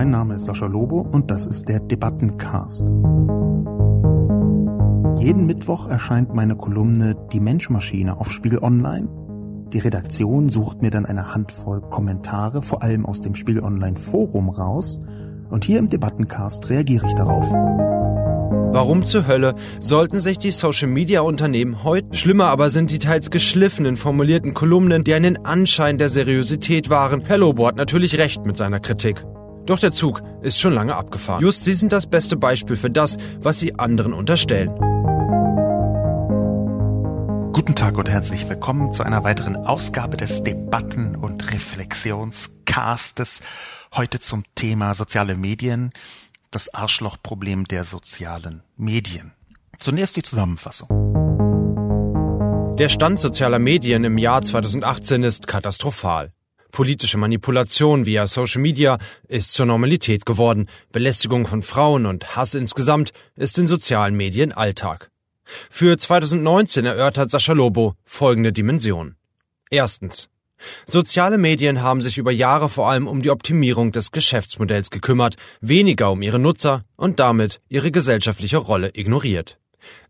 mein Name ist Sascha Lobo und das ist der Debattencast. Jeden Mittwoch erscheint meine Kolumne Die Menschmaschine auf Spiegel Online. Die Redaktion sucht mir dann eine Handvoll Kommentare, vor allem aus dem Spiegel Online Forum raus, und hier im Debattencast reagiere ich darauf. Warum zur Hölle sollten sich die Social-Media-Unternehmen heute, schlimmer aber sind die teils geschliffenen formulierten Kolumnen, die einen Anschein der Seriosität waren. Herr Lobo hat natürlich recht mit seiner Kritik. Doch der Zug ist schon lange abgefahren. Just Sie sind das beste Beispiel für das, was Sie anderen unterstellen. Guten Tag und herzlich willkommen zu einer weiteren Ausgabe des Debatten- und Reflexionscastes. Heute zum Thema soziale Medien das Arschlochproblem der sozialen Medien. Zunächst die Zusammenfassung. Der Stand sozialer Medien im Jahr 2018 ist katastrophal. Politische Manipulation via Social Media ist zur Normalität geworden. Belästigung von Frauen und Hass insgesamt ist in sozialen Medien Alltag. Für 2019 erörtert Sascha Lobo folgende Dimension. Erstens. Soziale Medien haben sich über Jahre vor allem um die Optimierung des Geschäftsmodells gekümmert, weniger um ihre Nutzer und damit ihre gesellschaftliche Rolle ignoriert.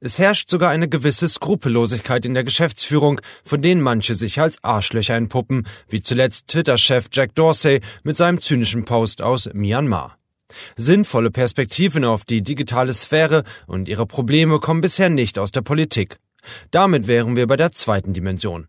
Es herrscht sogar eine gewisse Skrupellosigkeit in der Geschäftsführung, von denen manche sich als Arschlöcher entpuppen, wie zuletzt Twitter-Chef Jack Dorsey mit seinem zynischen Post aus Myanmar. Sinnvolle Perspektiven auf die digitale Sphäre und ihre Probleme kommen bisher nicht aus der Politik. Damit wären wir bei der zweiten Dimension.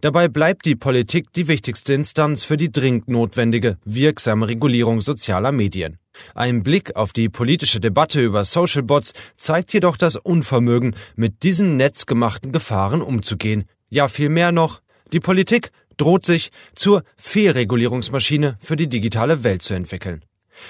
Dabei bleibt die Politik die wichtigste Instanz für die dringend notwendige, wirksame Regulierung sozialer Medien. Ein Blick auf die politische Debatte über Social Bots zeigt jedoch das Unvermögen, mit diesen netzgemachten Gefahren umzugehen. Ja, viel mehr noch, die Politik droht sich zur Fehlregulierungsmaschine für die digitale Welt zu entwickeln.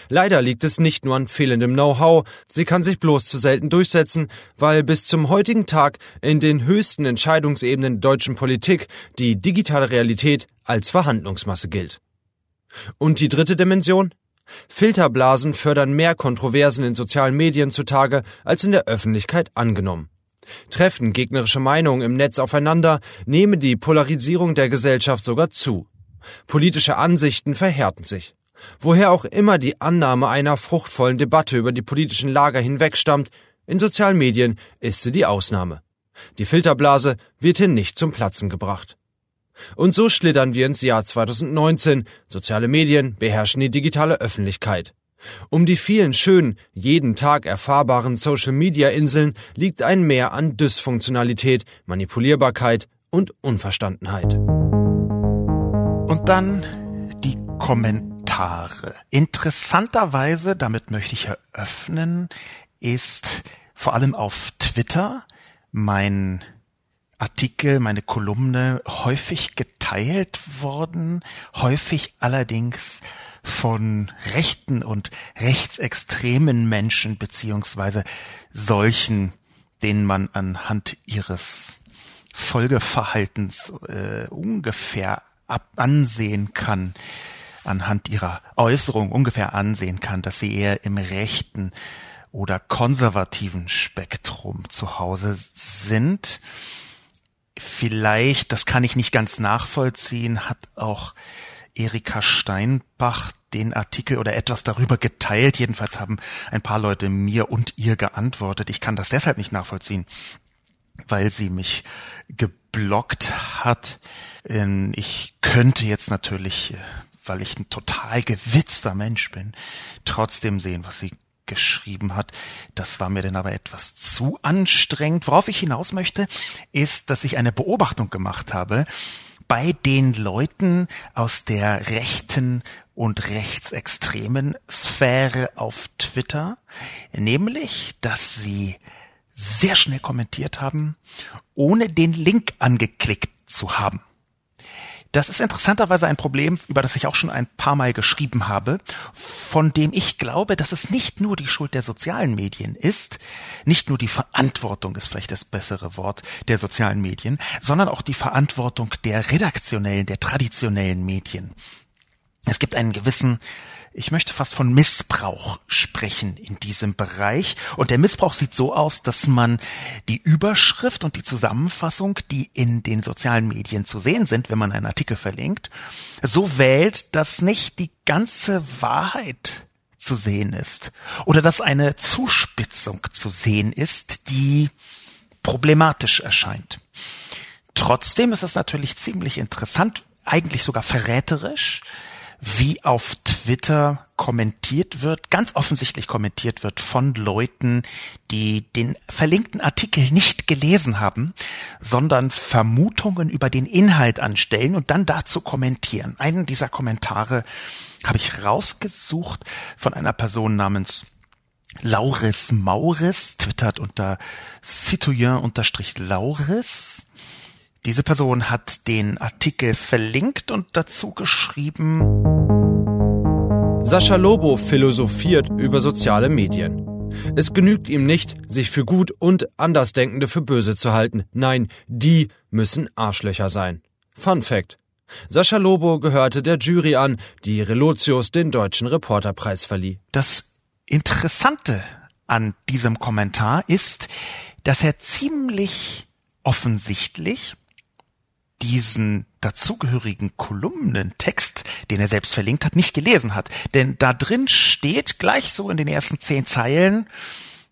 Leider liegt es nicht nur an fehlendem Know-how, sie kann sich bloß zu selten durchsetzen, weil bis zum heutigen Tag in den höchsten Entscheidungsebenen der deutschen Politik die digitale Realität als Verhandlungsmasse gilt. Und die dritte Dimension? Filterblasen fördern mehr Kontroversen in sozialen Medien zutage als in der Öffentlichkeit angenommen. Treffen gegnerische Meinungen im Netz aufeinander, nehme die Polarisierung der Gesellschaft sogar zu. Politische Ansichten verhärten sich. Woher auch immer die Annahme einer fruchtvollen Debatte über die politischen Lager hinweg stammt, in sozialen Medien ist sie die Ausnahme. Die Filterblase wird hier nicht zum Platzen gebracht. Und so schlittern wir ins Jahr 2019. Soziale Medien beherrschen die digitale Öffentlichkeit. Um die vielen schönen, jeden Tag erfahrbaren Social-Media-Inseln liegt ein Mehr an Dysfunktionalität, Manipulierbarkeit und Unverstandenheit. Und dann die Kommentare. Kommentare. Interessanterweise, damit möchte ich eröffnen, ist vor allem auf Twitter mein Artikel, meine Kolumne häufig geteilt worden, häufig allerdings von rechten und rechtsextremen Menschen beziehungsweise solchen, denen man anhand ihres Folgeverhaltens äh, ungefähr ab ansehen kann, anhand ihrer Äußerung ungefähr ansehen kann, dass sie eher im rechten oder konservativen Spektrum zu Hause sind. Vielleicht, das kann ich nicht ganz nachvollziehen, hat auch Erika Steinbach den Artikel oder etwas darüber geteilt. Jedenfalls haben ein paar Leute mir und ihr geantwortet. Ich kann das deshalb nicht nachvollziehen, weil sie mich geblockt hat. Ähm, ich könnte jetzt natürlich äh, weil ich ein total gewitzter Mensch bin, trotzdem sehen, was sie geschrieben hat. Das war mir dann aber etwas zu anstrengend. Worauf ich hinaus möchte, ist, dass ich eine Beobachtung gemacht habe bei den Leuten aus der rechten und rechtsextremen Sphäre auf Twitter, nämlich, dass sie sehr schnell kommentiert haben, ohne den Link angeklickt zu haben. Das ist interessanterweise ein Problem, über das ich auch schon ein paar Mal geschrieben habe, von dem ich glaube, dass es nicht nur die Schuld der sozialen Medien ist, nicht nur die Verantwortung ist vielleicht das bessere Wort der sozialen Medien, sondern auch die Verantwortung der redaktionellen, der traditionellen Medien. Es gibt einen gewissen ich möchte fast von Missbrauch sprechen in diesem Bereich. Und der Missbrauch sieht so aus, dass man die Überschrift und die Zusammenfassung, die in den sozialen Medien zu sehen sind, wenn man einen Artikel verlinkt, so wählt, dass nicht die ganze Wahrheit zu sehen ist oder dass eine Zuspitzung zu sehen ist, die problematisch erscheint. Trotzdem ist es natürlich ziemlich interessant, eigentlich sogar verräterisch, wie auf Twitter kommentiert wird, ganz offensichtlich kommentiert wird von Leuten, die den verlinkten Artikel nicht gelesen haben, sondern Vermutungen über den Inhalt anstellen und dann dazu kommentieren. Einen dieser Kommentare habe ich rausgesucht von einer Person namens Lauris Mauris, twittert unter citoyen-lauris. Diese Person hat den Artikel verlinkt und dazu geschrieben. Sascha Lobo philosophiert über soziale Medien. Es genügt ihm nicht, sich für gut und Andersdenkende für böse zu halten. Nein, die müssen Arschlöcher sein. Fun Fact. Sascha Lobo gehörte der Jury an, die Relotius den deutschen Reporterpreis verlieh. Das Interessante an diesem Kommentar ist, dass er ziemlich offensichtlich diesen dazugehörigen Kolumnentext, den er selbst verlinkt hat, nicht gelesen hat. Denn da drin steht gleich so in den ersten zehn Zeilen,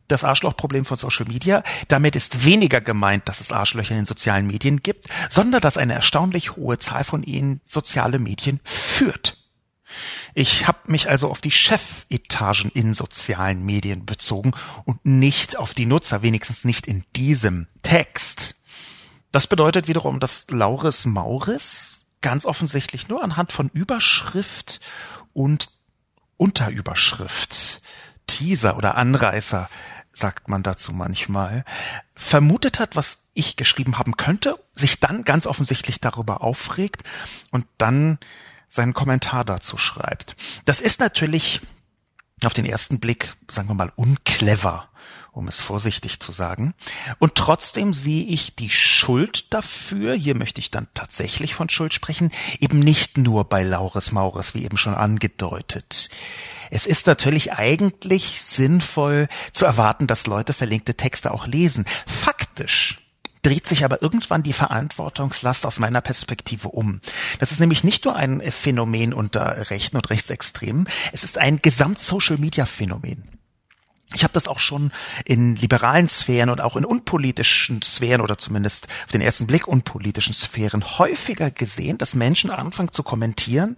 das Arschlochproblem von Social Media. Damit ist weniger gemeint, dass es Arschlöcher in sozialen Medien gibt, sondern dass eine erstaunlich hohe Zahl von ihnen soziale Medien führt. Ich habe mich also auf die Chefetagen in sozialen Medien bezogen und nicht auf die Nutzer, wenigstens nicht in diesem Text. Das bedeutet wiederum, dass Lauris Mauris ganz offensichtlich nur anhand von Überschrift und Unterüberschrift, Teaser oder Anreißer, sagt man dazu manchmal, vermutet hat, was ich geschrieben haben könnte, sich dann ganz offensichtlich darüber aufregt und dann seinen Kommentar dazu schreibt. Das ist natürlich auf den ersten Blick, sagen wir mal, unclever um es vorsichtig zu sagen. Und trotzdem sehe ich die Schuld dafür, hier möchte ich dann tatsächlich von Schuld sprechen, eben nicht nur bei Lauris Maurus, wie eben schon angedeutet. Es ist natürlich eigentlich sinnvoll zu erwarten, dass Leute verlinkte Texte auch lesen. Faktisch dreht sich aber irgendwann die Verantwortungslast aus meiner Perspektive um. Das ist nämlich nicht nur ein Phänomen unter Rechten und Rechtsextremen, es ist ein Gesamt-Social-Media-Phänomen. Ich habe das auch schon in liberalen Sphären und auch in unpolitischen Sphären oder zumindest auf den ersten Blick unpolitischen Sphären häufiger gesehen, dass Menschen anfangen zu kommentieren,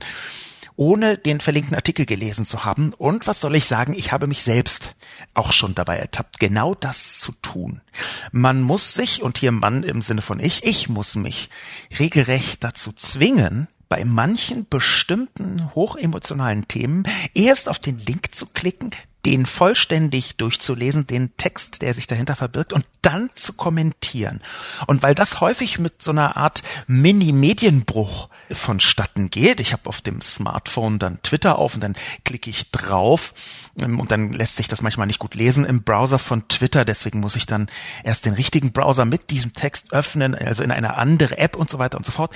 ohne den verlinkten Artikel gelesen zu haben. Und was soll ich sagen, ich habe mich selbst auch schon dabei ertappt, genau das zu tun. Man muss sich, und hier Mann im Sinne von ich, ich muss mich regelrecht dazu zwingen, bei manchen bestimmten hochemotionalen Themen erst auf den Link zu klicken, den vollständig durchzulesen, den Text, der sich dahinter verbirgt und dann zu kommentieren. Und weil das häufig mit so einer Art Mini-Medienbruch vonstatten geht, ich habe auf dem Smartphone dann Twitter auf und dann klicke ich drauf ähm, und dann lässt sich das manchmal nicht gut lesen im Browser von Twitter, deswegen muss ich dann erst den richtigen Browser mit diesem Text öffnen, also in eine andere App und so weiter und so fort.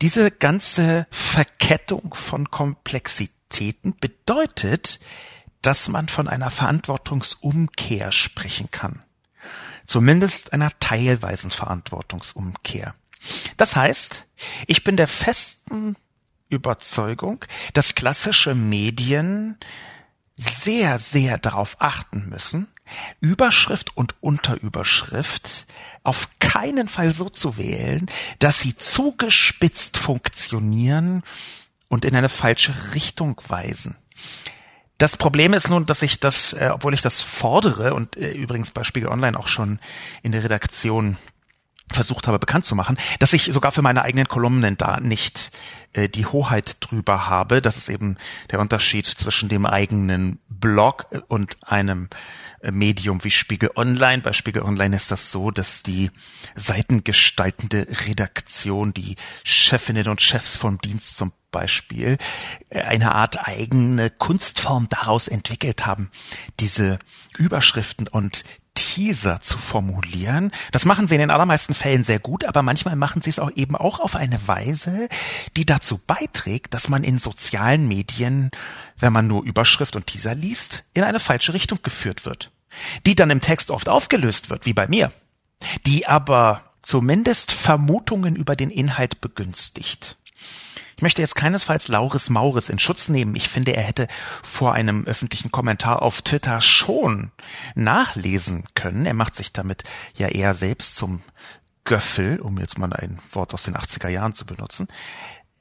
Diese ganze Verkettung von Komplexitäten bedeutet, dass man von einer Verantwortungsumkehr sprechen kann. Zumindest einer teilweisen Verantwortungsumkehr. Das heißt, ich bin der festen Überzeugung, dass klassische Medien sehr, sehr darauf achten müssen, Überschrift und Unterüberschrift auf keinen Fall so zu wählen, dass sie zugespitzt funktionieren und in eine falsche Richtung weisen. Das Problem ist nun, dass ich das, äh, obwohl ich das fordere und äh, übrigens bei Spiegel Online auch schon in der Redaktion versucht habe bekannt zu machen, dass ich sogar für meine eigenen Kolumnen da nicht äh, die Hoheit drüber habe. Das ist eben der Unterschied zwischen dem eigenen Blog und einem äh, Medium wie Spiegel Online. Bei Spiegel Online ist das so, dass die seitengestaltende Redaktion, die Chefinnen und Chefs vom Dienst zum Beispiel äh, eine Art eigene Kunstform daraus entwickelt haben, diese Überschriften und Teaser zu formulieren. Das machen sie in den allermeisten Fällen sehr gut, aber manchmal machen sie es auch eben auch auf eine Weise, die dazu beiträgt, dass man in sozialen Medien, wenn man nur Überschrift und Teaser liest, in eine falsche Richtung geführt wird. Die dann im Text oft aufgelöst wird, wie bei mir. Die aber zumindest Vermutungen über den Inhalt begünstigt. Ich möchte jetzt keinesfalls Lauris Mauris in Schutz nehmen. Ich finde, er hätte vor einem öffentlichen Kommentar auf Twitter schon nachlesen können. Er macht sich damit ja eher selbst zum Göffel, um jetzt mal ein Wort aus den 80er Jahren zu benutzen.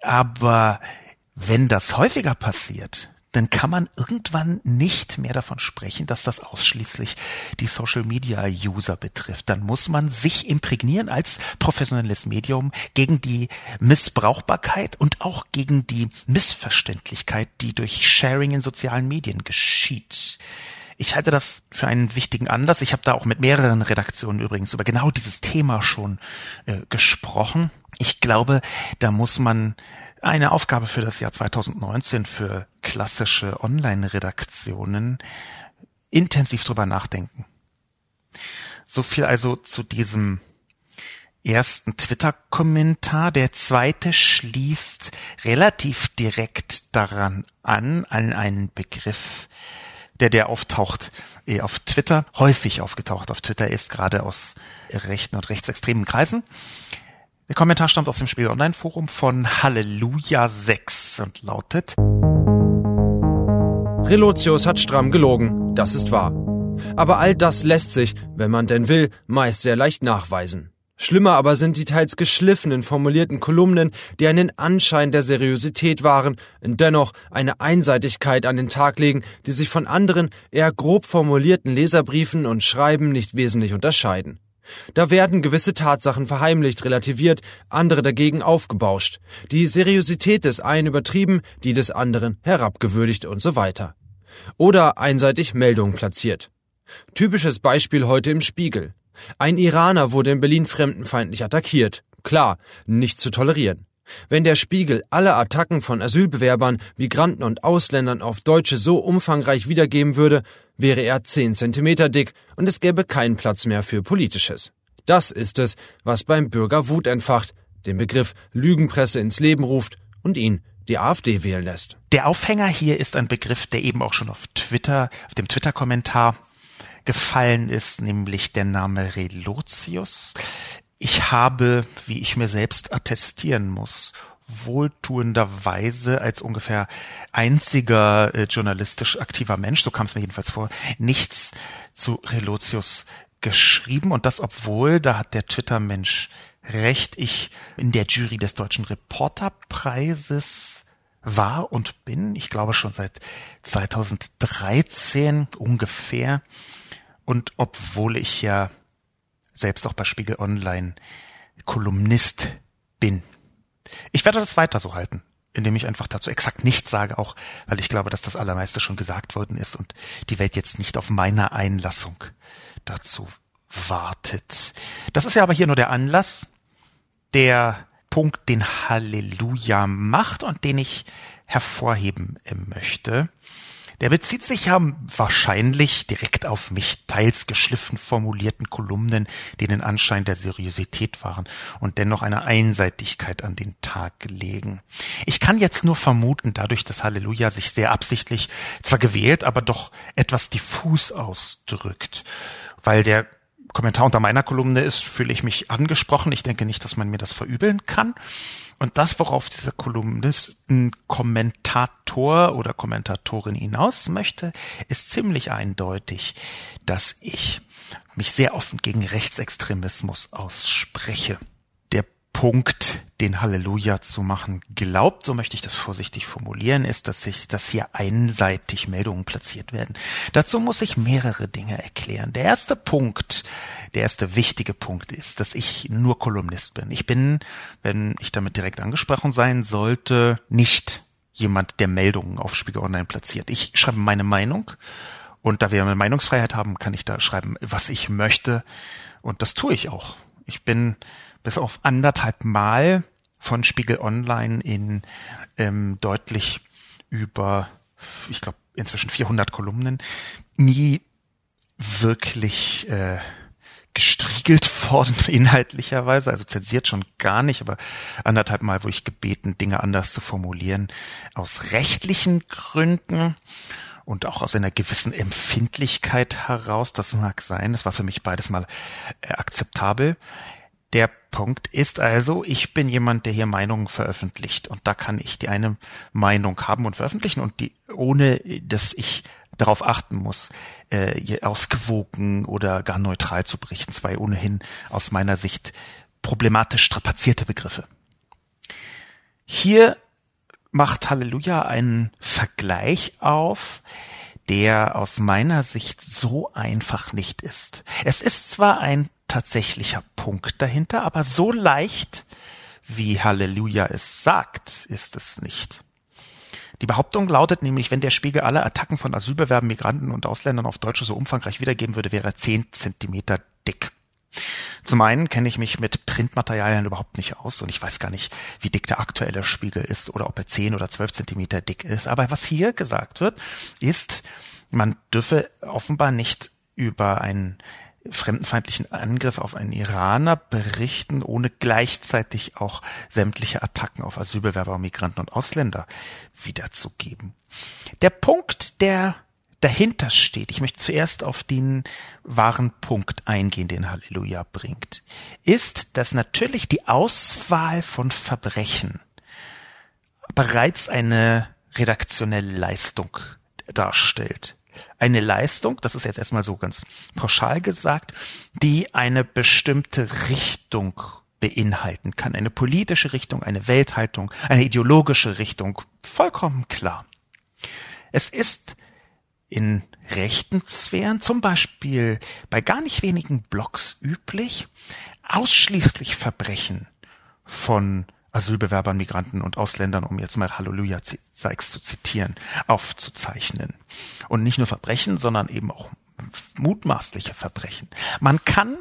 Aber wenn das häufiger passiert, dann kann man irgendwann nicht mehr davon sprechen, dass das ausschließlich die Social Media User betrifft. Dann muss man sich imprägnieren als professionelles Medium gegen die Missbrauchbarkeit und auch gegen die Missverständlichkeit, die durch Sharing in sozialen Medien geschieht. Ich halte das für einen wichtigen Anlass. Ich habe da auch mit mehreren Redaktionen übrigens über genau dieses Thema schon äh, gesprochen. Ich glaube, da muss man eine Aufgabe für das Jahr 2019 für klassische Online-Redaktionen intensiv drüber nachdenken. So viel also zu diesem ersten Twitter-Kommentar. Der zweite schließt relativ direkt daran an, an einen Begriff, der der auftaucht eh auf Twitter, häufig aufgetaucht auf Twitter ist, gerade aus rechten und rechtsextremen Kreisen. Der Kommentar stammt aus dem Spiegel Online Forum von Halleluja 6 und lautet Relotius hat stramm gelogen, das ist wahr. Aber all das lässt sich, wenn man denn will, meist sehr leicht nachweisen. Schlimmer aber sind die teils geschliffenen formulierten Kolumnen, die einen Anschein der Seriosität wahren, dennoch eine Einseitigkeit an den Tag legen, die sich von anderen eher grob formulierten Leserbriefen und Schreiben nicht wesentlich unterscheiden. Da werden gewisse Tatsachen verheimlicht, relativiert, andere dagegen aufgebauscht, die Seriosität des einen übertrieben, die des anderen herabgewürdigt und so weiter. Oder einseitig Meldungen platziert. Typisches Beispiel heute im Spiegel. Ein Iraner wurde in Berlin fremdenfeindlich attackiert. Klar, nicht zu tolerieren. Wenn der Spiegel alle Attacken von Asylbewerbern, Migranten und Ausländern auf Deutsche so umfangreich wiedergeben würde, wäre er zehn Zentimeter dick und es gäbe keinen Platz mehr für Politisches. Das ist es, was beim Bürger Wut entfacht, den Begriff Lügenpresse ins Leben ruft und ihn die AfD wählen lässt. Der Aufhänger hier ist ein Begriff, der eben auch schon auf Twitter, auf dem Twitter-Kommentar gefallen ist, nämlich der Name Relotius. Ich habe, wie ich mir selbst attestieren muss, wohltuenderweise als ungefähr einziger äh, journalistisch aktiver Mensch, so kam es mir jedenfalls vor, nichts zu Relotius geschrieben und das obwohl, da hat der Twitter-Mensch recht, ich in der Jury des Deutschen Reporterpreises war und bin, ich glaube schon seit 2013 ungefähr. Und obwohl ich ja selbst auch bei Spiegel Online Kolumnist bin. Ich werde das weiter so halten, indem ich einfach dazu exakt nichts sage, auch weil ich glaube, dass das Allermeiste schon gesagt worden ist und die Welt jetzt nicht auf meine Einlassung dazu wartet. Das ist ja aber hier nur der Anlass, der Punkt, den Halleluja macht und den ich hervorheben möchte. Der bezieht sich ja wahrscheinlich direkt auf mich teils geschliffen formulierten Kolumnen, die den Anschein der Seriosität waren und dennoch eine Einseitigkeit an den Tag legen. Ich kann jetzt nur vermuten, dadurch, dass Halleluja sich sehr absichtlich zwar gewählt, aber doch etwas diffus ausdrückt, weil der Kommentar unter meiner Kolumne ist, fühle ich mich angesprochen. Ich denke nicht, dass man mir das verübeln kann. Und das, worauf dieser Kolumnisten Kommentator oder Kommentatorin hinaus möchte, ist ziemlich eindeutig, dass ich mich sehr offen gegen Rechtsextremismus ausspreche. Punkt, den Halleluja zu machen glaubt, so möchte ich das vorsichtig formulieren, ist, dass sich, dass hier einseitig Meldungen platziert werden. Dazu muss ich mehrere Dinge erklären. Der erste Punkt, der erste wichtige Punkt ist, dass ich nur Kolumnist bin. Ich bin, wenn ich damit direkt angesprochen sein sollte, nicht jemand, der Meldungen auf Spiegel Online platziert. Ich schreibe meine Meinung und da wir eine Meinungsfreiheit haben, kann ich da schreiben, was ich möchte und das tue ich auch. Ich bin bis auf anderthalb Mal von Spiegel Online in ähm, deutlich über, ich glaube, inzwischen 400 Kolumnen, nie wirklich äh, gestriegelt worden inhaltlicherweise, also zensiert schon gar nicht, aber anderthalb Mal wurde ich gebeten, Dinge anders zu formulieren, aus rechtlichen Gründen und auch aus einer gewissen Empfindlichkeit heraus, das mag sein, das war für mich beides mal äh, akzeptabel. Der Punkt ist also, ich bin jemand, der hier Meinungen veröffentlicht und da kann ich die eine Meinung haben und veröffentlichen und die, ohne dass ich darauf achten muss, äh, ausgewogen oder gar neutral zu berichten. Zwei ohnehin aus meiner Sicht problematisch strapazierte Begriffe. Hier macht Halleluja einen Vergleich auf, der aus meiner Sicht so einfach nicht ist. Es ist zwar ein tatsächlicher Punkt dahinter, aber so leicht, wie Halleluja es sagt, ist es nicht. Die Behauptung lautet nämlich, wenn der Spiegel alle Attacken von Asylbewerben, Migranten und Ausländern auf Deutsche so umfangreich wiedergeben würde, wäre er zehn Zentimeter dick. Zum einen kenne ich mich mit Printmaterialien überhaupt nicht aus und ich weiß gar nicht, wie dick der aktuelle Spiegel ist oder ob er zehn oder zwölf Zentimeter dick ist. Aber was hier gesagt wird, ist, man dürfe offenbar nicht über einen fremdenfeindlichen Angriff auf einen Iraner berichten, ohne gleichzeitig auch sämtliche Attacken auf Asylbewerber, Migranten und Ausländer wiederzugeben. Der Punkt, der dahinter steht, ich möchte zuerst auf den wahren Punkt eingehen, den Halleluja bringt, ist, dass natürlich die Auswahl von Verbrechen bereits eine redaktionelle Leistung darstellt eine Leistung, das ist jetzt erstmal so ganz pauschal gesagt, die eine bestimmte Richtung beinhalten kann. Eine politische Richtung, eine Welthaltung, eine ideologische Richtung. Vollkommen klar. Es ist in rechten Sphären, zum Beispiel bei gar nicht wenigen Blogs üblich, ausschließlich Verbrechen von Asylbewerbern, Migranten und Ausländern, um jetzt mal Halleluja Sykes zu zitieren, aufzuzeichnen. Und nicht nur Verbrechen, sondern eben auch mutmaßliche Verbrechen. Man kann,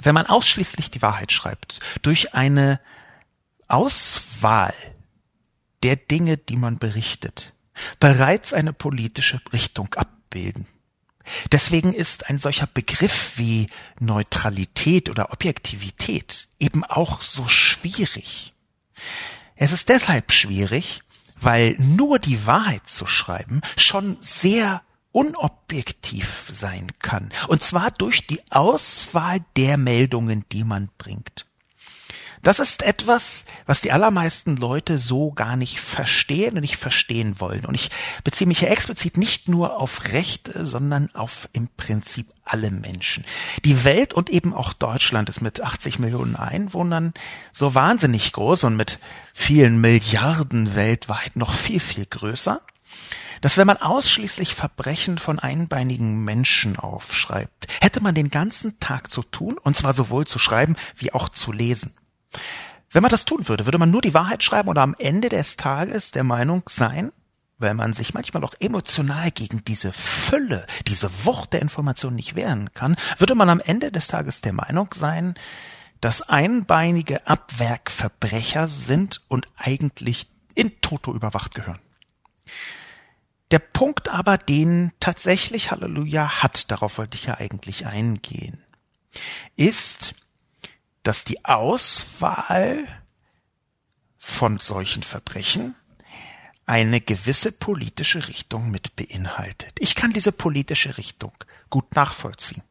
wenn man ausschließlich die Wahrheit schreibt, durch eine Auswahl der Dinge, die man berichtet, bereits eine politische Richtung abbilden. Deswegen ist ein solcher Begriff wie Neutralität oder Objektivität eben auch so schwierig. Es ist deshalb schwierig, weil nur die Wahrheit zu schreiben schon sehr unobjektiv sein kann. Und zwar durch die Auswahl der Meldungen, die man bringt. Das ist etwas, was die allermeisten Leute so gar nicht verstehen und nicht verstehen wollen. Und ich beziehe mich hier explizit nicht nur auf Rechte, sondern auf im Prinzip alle Menschen. Die Welt und eben auch Deutschland ist mit 80 Millionen Einwohnern so wahnsinnig groß und mit vielen Milliarden weltweit noch viel, viel größer dass wenn man ausschließlich Verbrechen von einbeinigen Menschen aufschreibt, hätte man den ganzen Tag zu tun, und zwar sowohl zu schreiben wie auch zu lesen. Wenn man das tun würde, würde man nur die Wahrheit schreiben oder am Ende des Tages der Meinung sein, weil man sich manchmal auch emotional gegen diese Fülle, diese Wucht der Informationen nicht wehren kann, würde man am Ende des Tages der Meinung sein, dass einbeinige Abwerkverbrecher sind und eigentlich in Toto überwacht gehören. Der Punkt aber, den tatsächlich Halleluja hat, darauf wollte ich ja eigentlich eingehen, ist, dass die Auswahl von solchen Verbrechen eine gewisse politische Richtung mit beinhaltet. Ich kann diese politische Richtung gut nachvollziehen.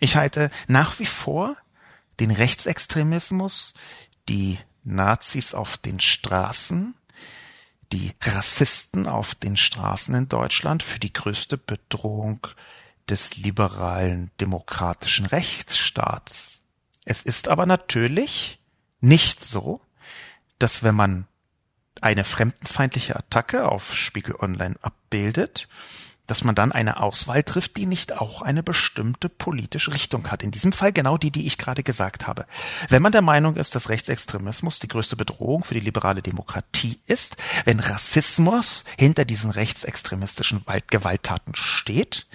Ich halte nach wie vor den Rechtsextremismus, die Nazis auf den Straßen, die Rassisten auf den Straßen in Deutschland für die größte Bedrohung des liberalen demokratischen Rechtsstaats. Es ist aber natürlich nicht so, dass wenn man eine fremdenfeindliche Attacke auf Spiegel Online abbildet, dass man dann eine Auswahl trifft, die nicht auch eine bestimmte politische Richtung hat. In diesem Fall genau die, die ich gerade gesagt habe. Wenn man der Meinung ist, dass Rechtsextremismus die größte Bedrohung für die liberale Demokratie ist, wenn Rassismus hinter diesen rechtsextremistischen Gewalttaten steht,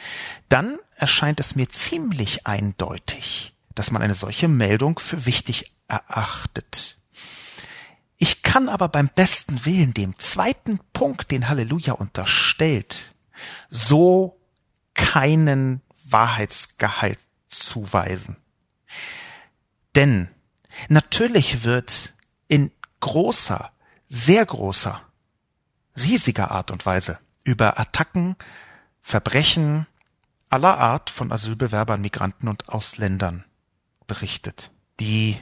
dann erscheint es mir ziemlich eindeutig, dass man eine solche Meldung für wichtig erachtet. Ich kann aber beim besten Willen dem zweiten Punkt, den Halleluja unterstellt, so keinen Wahrheitsgehalt zuweisen. Denn natürlich wird in großer, sehr großer, riesiger Art und Weise über Attacken, Verbrechen aller Art von Asylbewerbern, Migranten und Ausländern berichtet. die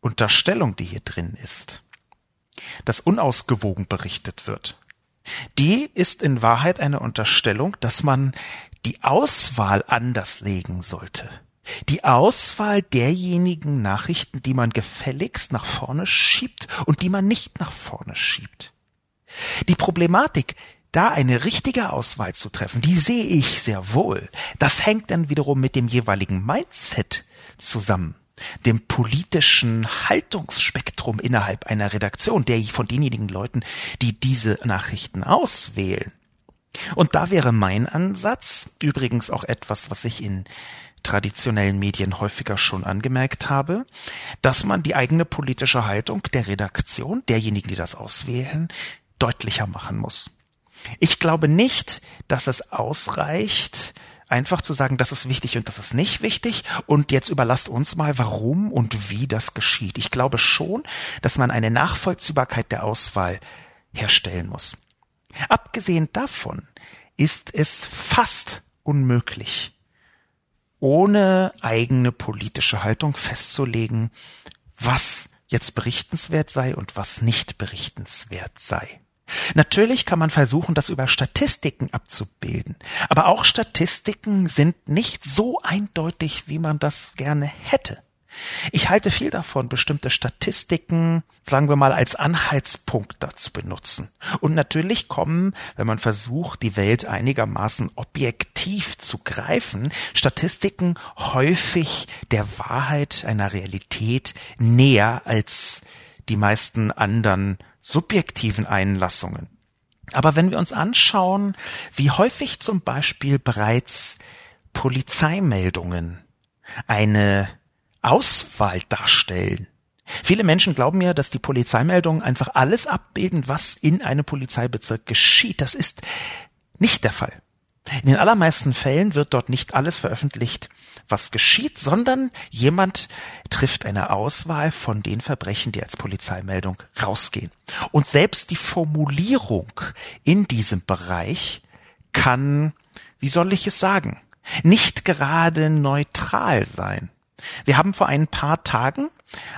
Unterstellung, die hier drin ist, dass unausgewogen berichtet wird, die ist in Wahrheit eine Unterstellung, dass man die Auswahl anders legen sollte. Die Auswahl derjenigen Nachrichten, die man gefälligst nach vorne schiebt und die man nicht nach vorne schiebt. Die Problematik, da eine richtige Auswahl zu treffen, die sehe ich sehr wohl. Das hängt dann wiederum mit dem jeweiligen Mindset zusammen, dem politischen Haltungsspektrum innerhalb einer Redaktion, der von denjenigen Leuten, die diese Nachrichten auswählen. Und da wäre mein Ansatz, übrigens auch etwas, was ich in traditionellen Medien häufiger schon angemerkt habe, dass man die eigene politische Haltung der Redaktion, derjenigen, die das auswählen, deutlicher machen muss. Ich glaube nicht, dass es ausreicht, einfach zu sagen, das ist wichtig und das ist nicht wichtig und jetzt überlasst uns mal, warum und wie das geschieht. Ich glaube schon, dass man eine Nachvollziehbarkeit der Auswahl herstellen muss. Abgesehen davon ist es fast unmöglich, ohne eigene politische Haltung festzulegen, was jetzt berichtenswert sei und was nicht berichtenswert sei. Natürlich kann man versuchen, das über Statistiken abzubilden, aber auch Statistiken sind nicht so eindeutig, wie man das gerne hätte. Ich halte viel davon, bestimmte Statistiken, sagen wir mal, als Anhaltspunkt dazu benutzen. Und natürlich kommen, wenn man versucht, die Welt einigermaßen objektiv zu greifen, Statistiken häufig der Wahrheit einer Realität näher als die meisten anderen subjektiven Einlassungen. Aber wenn wir uns anschauen, wie häufig zum Beispiel bereits Polizeimeldungen eine Auswahl darstellen. Viele Menschen glauben mir, dass die Polizeimeldungen einfach alles abbilden, was in einem Polizeibezirk geschieht. Das ist nicht der Fall. In den allermeisten Fällen wird dort nicht alles veröffentlicht, was geschieht, sondern jemand trifft eine Auswahl von den Verbrechen, die als Polizeimeldung rausgehen. Und selbst die Formulierung in diesem Bereich kann, wie soll ich es sagen, nicht gerade neutral sein. Wir haben vor ein paar Tagen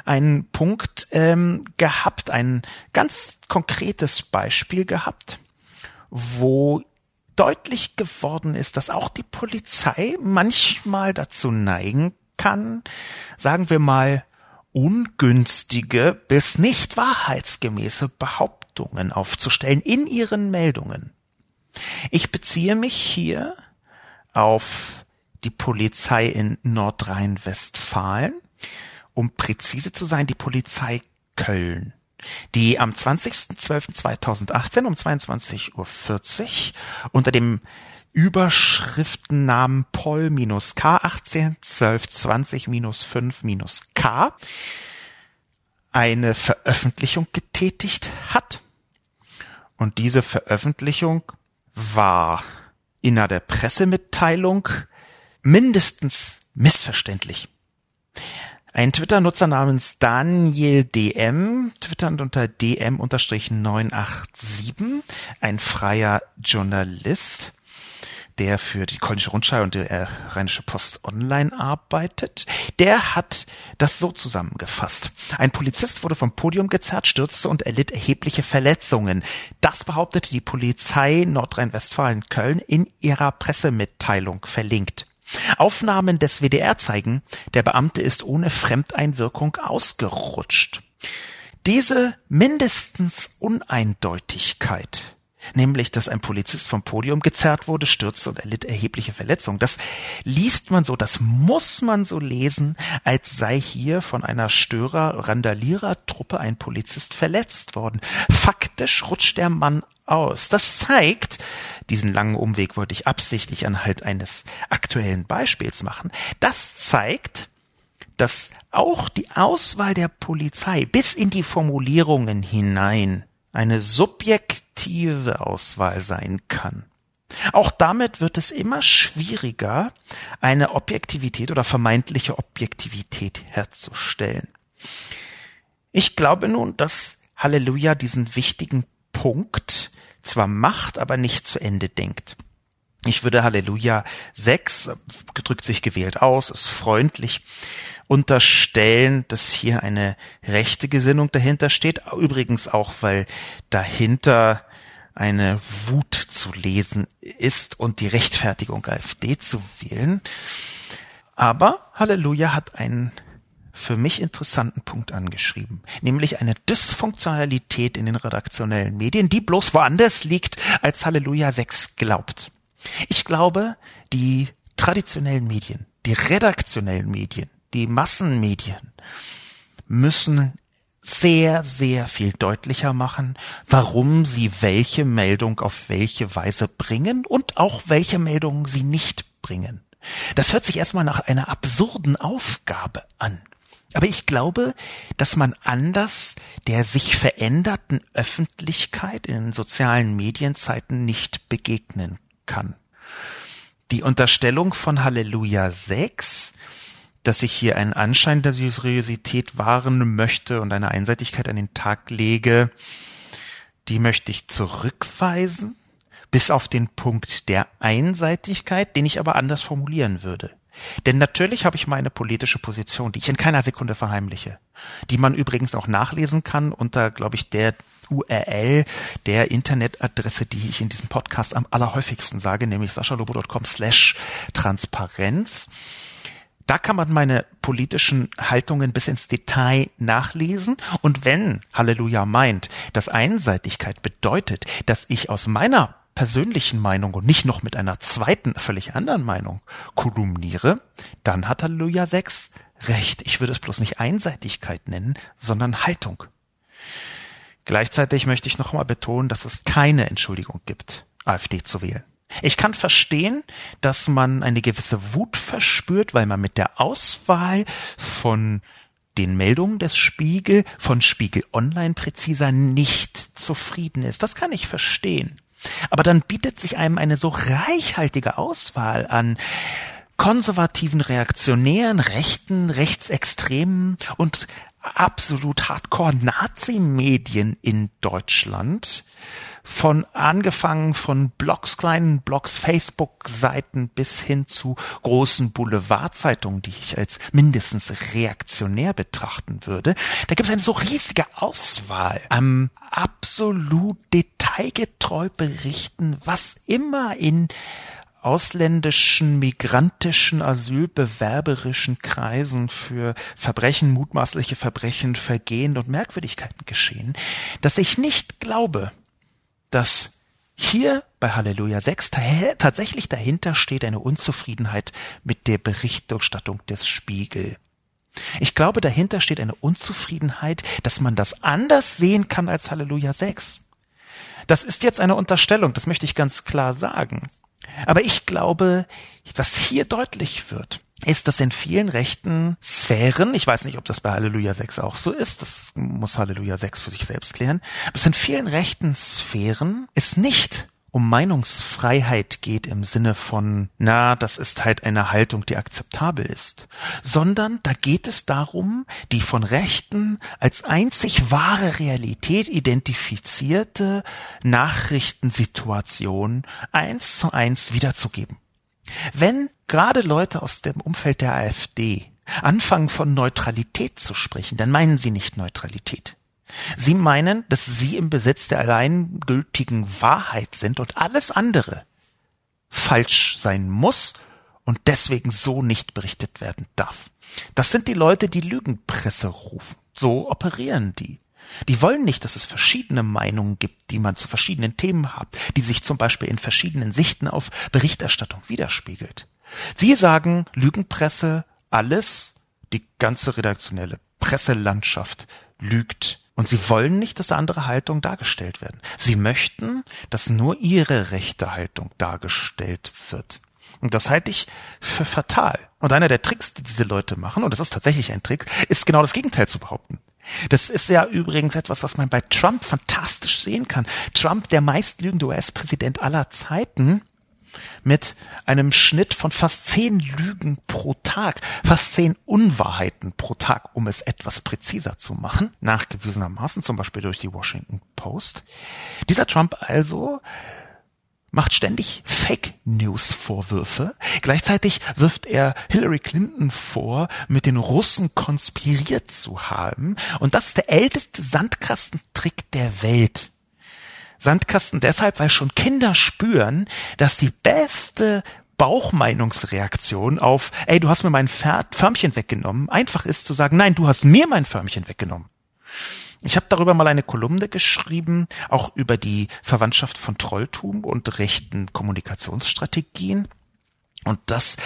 einen Punkt ähm, gehabt, ein ganz konkretes Beispiel gehabt, wo deutlich geworden ist, dass auch die Polizei manchmal dazu neigen kann, sagen wir mal, ungünstige bis nicht wahrheitsgemäße Behauptungen aufzustellen in ihren Meldungen. Ich beziehe mich hier auf die Polizei in Nordrhein-Westfalen, um präzise zu sein, die Polizei Köln, die am 20.12.2018 um 22.40 Uhr unter dem Überschriftennamen Pol-K 18 12 20 5 K eine Veröffentlichung getätigt hat. Und diese Veröffentlichung war in einer Pressemitteilung mindestens missverständlich. Ein Twitter-Nutzer namens Daniel DM, twitternd unter DM-987, ein freier Journalist, der für die Kölnische Rundschau und die äh, Rheinische Post Online arbeitet, der hat das so zusammengefasst. Ein Polizist wurde vom Podium gezerrt, stürzte und erlitt erhebliche Verletzungen. Das behauptete die Polizei Nordrhein-Westfalen Köln in ihrer Pressemitteilung verlinkt. Aufnahmen des WDR zeigen, der Beamte ist ohne Fremdeinwirkung ausgerutscht. Diese mindestens Uneindeutigkeit, nämlich dass ein Polizist vom Podium gezerrt wurde, stürzte und erlitt erhebliche Verletzungen, das liest man so, das muss man so lesen, als sei hier von einer Störer-Randalierer-Truppe ein Polizist verletzt worden. Faktisch rutscht der Mann aus. Das zeigt, diesen langen Umweg wollte ich absichtlich anhalt eines aktuellen Beispiels machen. Das zeigt, dass auch die Auswahl der Polizei bis in die Formulierungen hinein eine subjektive Auswahl sein kann. Auch damit wird es immer schwieriger, eine Objektivität oder vermeintliche Objektivität herzustellen. Ich glaube nun, dass Halleluja diesen wichtigen Punkt zwar macht, aber nicht zu Ende denkt. Ich würde Halleluja 6, gedrückt sich gewählt aus, ist freundlich, unterstellen, dass hier eine rechte Gesinnung dahinter steht. Übrigens auch, weil dahinter eine Wut zu lesen ist und die Rechtfertigung AfD zu wählen. Aber Halleluja hat einen für mich interessanten Punkt angeschrieben, nämlich eine Dysfunktionalität in den redaktionellen Medien, die bloß woanders liegt, als Halleluja 6 glaubt. Ich glaube, die traditionellen Medien, die redaktionellen Medien, die Massenmedien müssen sehr, sehr viel deutlicher machen, warum sie welche Meldung auf welche Weise bringen und auch welche Meldungen sie nicht bringen. Das hört sich erstmal nach einer absurden Aufgabe an. Aber ich glaube, dass man anders der sich veränderten Öffentlichkeit in sozialen Medienzeiten nicht begegnen kann. Die Unterstellung von Halleluja 6 dass ich hier einen Anschein der Seriosität wahren möchte und eine Einseitigkeit an den Tag lege, die möchte ich zurückweisen, bis auf den Punkt der Einseitigkeit, den ich aber anders formulieren würde. Denn natürlich habe ich meine politische Position, die ich in keiner Sekunde verheimliche, die man übrigens auch nachlesen kann unter, glaube ich, der URL der Internetadresse, die ich in diesem Podcast am allerhäufigsten sage, nämlich saschalobo.com slash Transparenz. Da kann man meine politischen Haltungen bis ins Detail nachlesen. Und wenn Halleluja meint, dass Einseitigkeit bedeutet, dass ich aus meiner persönlichen Meinung und nicht noch mit einer zweiten, völlig anderen Meinung kolumniere, dann hat Halleluja 6 recht. Ich würde es bloß nicht Einseitigkeit nennen, sondern Haltung. Gleichzeitig möchte ich nochmal betonen, dass es keine Entschuldigung gibt, AfD zu wählen. Ich kann verstehen, dass man eine gewisse Wut verspürt, weil man mit der Auswahl von den Meldungen des Spiegel, von Spiegel Online präziser nicht zufrieden ist. Das kann ich verstehen. Aber dann bietet sich einem eine so reichhaltige Auswahl an konservativen, reaktionären, rechten, rechtsextremen und absolut hardcore Nazi-Medien in Deutschland, von angefangen von Blogs, kleinen Blogs, Facebook-Seiten bis hin zu großen Boulevardzeitungen, die ich als mindestens reaktionär betrachten würde. Da gibt es eine so riesige Auswahl am absolut detailgetreu berichten, was immer in ausländischen, migrantischen, asylbewerberischen Kreisen für Verbrechen, mutmaßliche Verbrechen, Vergehen und Merkwürdigkeiten geschehen, dass ich nicht glaube, dass hier bei Halleluja 6 tatsächlich dahinter steht eine Unzufriedenheit mit der Berichterstattung des Spiegel. Ich glaube, dahinter steht eine Unzufriedenheit, dass man das anders sehen kann als Halleluja 6. Das ist jetzt eine Unterstellung, das möchte ich ganz klar sagen. Aber ich glaube, was hier deutlich wird, ist, dass in vielen rechten Sphären, ich weiß nicht, ob das bei Halleluja 6 auch so ist, das muss Halleluja 6 für sich selbst klären, aber es in vielen rechten Sphären ist nicht um Meinungsfreiheit geht im Sinne von, na, das ist halt eine Haltung, die akzeptabel ist, sondern da geht es darum, die von Rechten als einzig wahre Realität identifizierte Nachrichtensituation eins zu eins wiederzugeben. Wenn gerade Leute aus dem Umfeld der AfD anfangen von Neutralität zu sprechen, dann meinen sie nicht Neutralität. Sie meinen, dass sie im Besitz der alleingültigen Wahrheit sind und alles andere falsch sein muss und deswegen so nicht berichtet werden darf. Das sind die Leute, die Lügenpresse rufen. So operieren die. Die wollen nicht, dass es verschiedene Meinungen gibt, die man zu verschiedenen Themen hat, die sich zum Beispiel in verschiedenen Sichten auf Berichterstattung widerspiegelt. Sie sagen Lügenpresse, alles, die ganze redaktionelle Presselandschaft lügt und sie wollen nicht, dass andere Haltungen dargestellt werden. Sie möchten, dass nur ihre rechte Haltung dargestellt wird. Und das halte ich für fatal. Und einer der Tricks, die diese Leute machen, und das ist tatsächlich ein Trick, ist genau das Gegenteil zu behaupten. Das ist ja übrigens etwas, was man bei Trump fantastisch sehen kann. Trump, der meistlügende US-Präsident aller Zeiten, mit einem Schnitt von fast zehn Lügen pro Tag, fast zehn Unwahrheiten pro Tag, um es etwas präziser zu machen, nachgewiesenermaßen zum Beispiel durch die Washington Post. Dieser Trump also macht ständig Fake News Vorwürfe. Gleichzeitig wirft er Hillary Clinton vor, mit den Russen konspiriert zu haben. Und das ist der älteste Sandkastentrick der Welt. Sandkasten deshalb, weil schon Kinder spüren, dass die beste Bauchmeinungsreaktion auf, ey, du hast mir mein Förmchen weggenommen, einfach ist zu sagen, nein, du hast mir mein Förmchen weggenommen. Ich habe darüber mal eine Kolumne geschrieben, auch über die Verwandtschaft von Trolltum und rechten Kommunikationsstrategien. Und das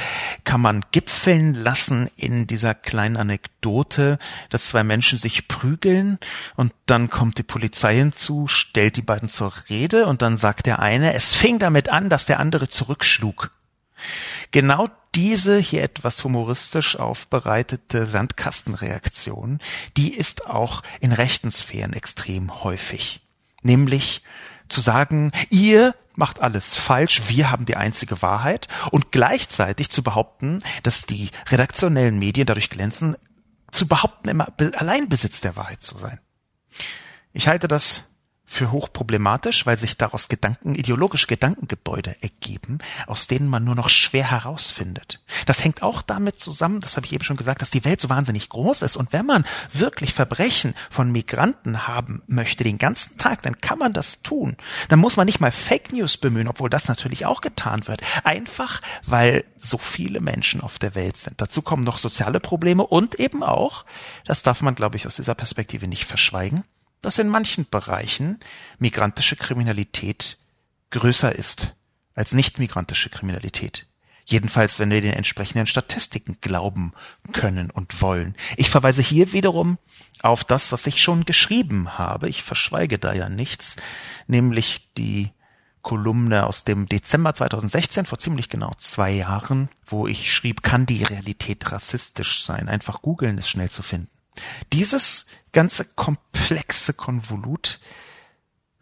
kann man gipfeln lassen in dieser kleinen Anekdote, dass zwei Menschen sich prügeln und dann kommt die Polizei hinzu, stellt die beiden zur Rede und dann sagt der eine, es fing damit an, dass der andere zurückschlug. Genau diese hier etwas humoristisch aufbereitete Sandkastenreaktion, die ist auch in rechten Sphären extrem häufig. Nämlich zu sagen, ihr macht alles falsch, wir haben die einzige Wahrheit und gleichzeitig zu behaupten, dass die redaktionellen Medien dadurch glänzen, zu behaupten, immer Alleinbesitz der Wahrheit zu sein. Ich halte das für hochproblematisch, weil sich daraus Gedanken, ideologische Gedankengebäude ergeben, aus denen man nur noch schwer herausfindet. Das hängt auch damit zusammen, das habe ich eben schon gesagt, dass die Welt so wahnsinnig groß ist. Und wenn man wirklich Verbrechen von Migranten haben möchte den ganzen Tag, dann kann man das tun. Dann muss man nicht mal Fake News bemühen, obwohl das natürlich auch getan wird. Einfach, weil so viele Menschen auf der Welt sind. Dazu kommen noch soziale Probleme und eben auch, das darf man, glaube ich, aus dieser Perspektive nicht verschweigen, dass in manchen Bereichen migrantische Kriminalität größer ist als nicht migrantische Kriminalität. Jedenfalls, wenn wir den entsprechenden Statistiken glauben können und wollen. Ich verweise hier wiederum auf das, was ich schon geschrieben habe. Ich verschweige da ja nichts, nämlich die Kolumne aus dem Dezember 2016, vor ziemlich genau zwei Jahren, wo ich schrieb, kann die Realität rassistisch sein? Einfach googeln ist schnell zu finden. Dieses ganze komplexe Konvolut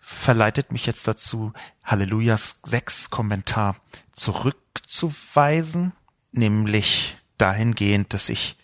verleitet mich jetzt dazu, Hallelujahs sechs Kommentar zurückzuweisen, nämlich dahingehend, dass ich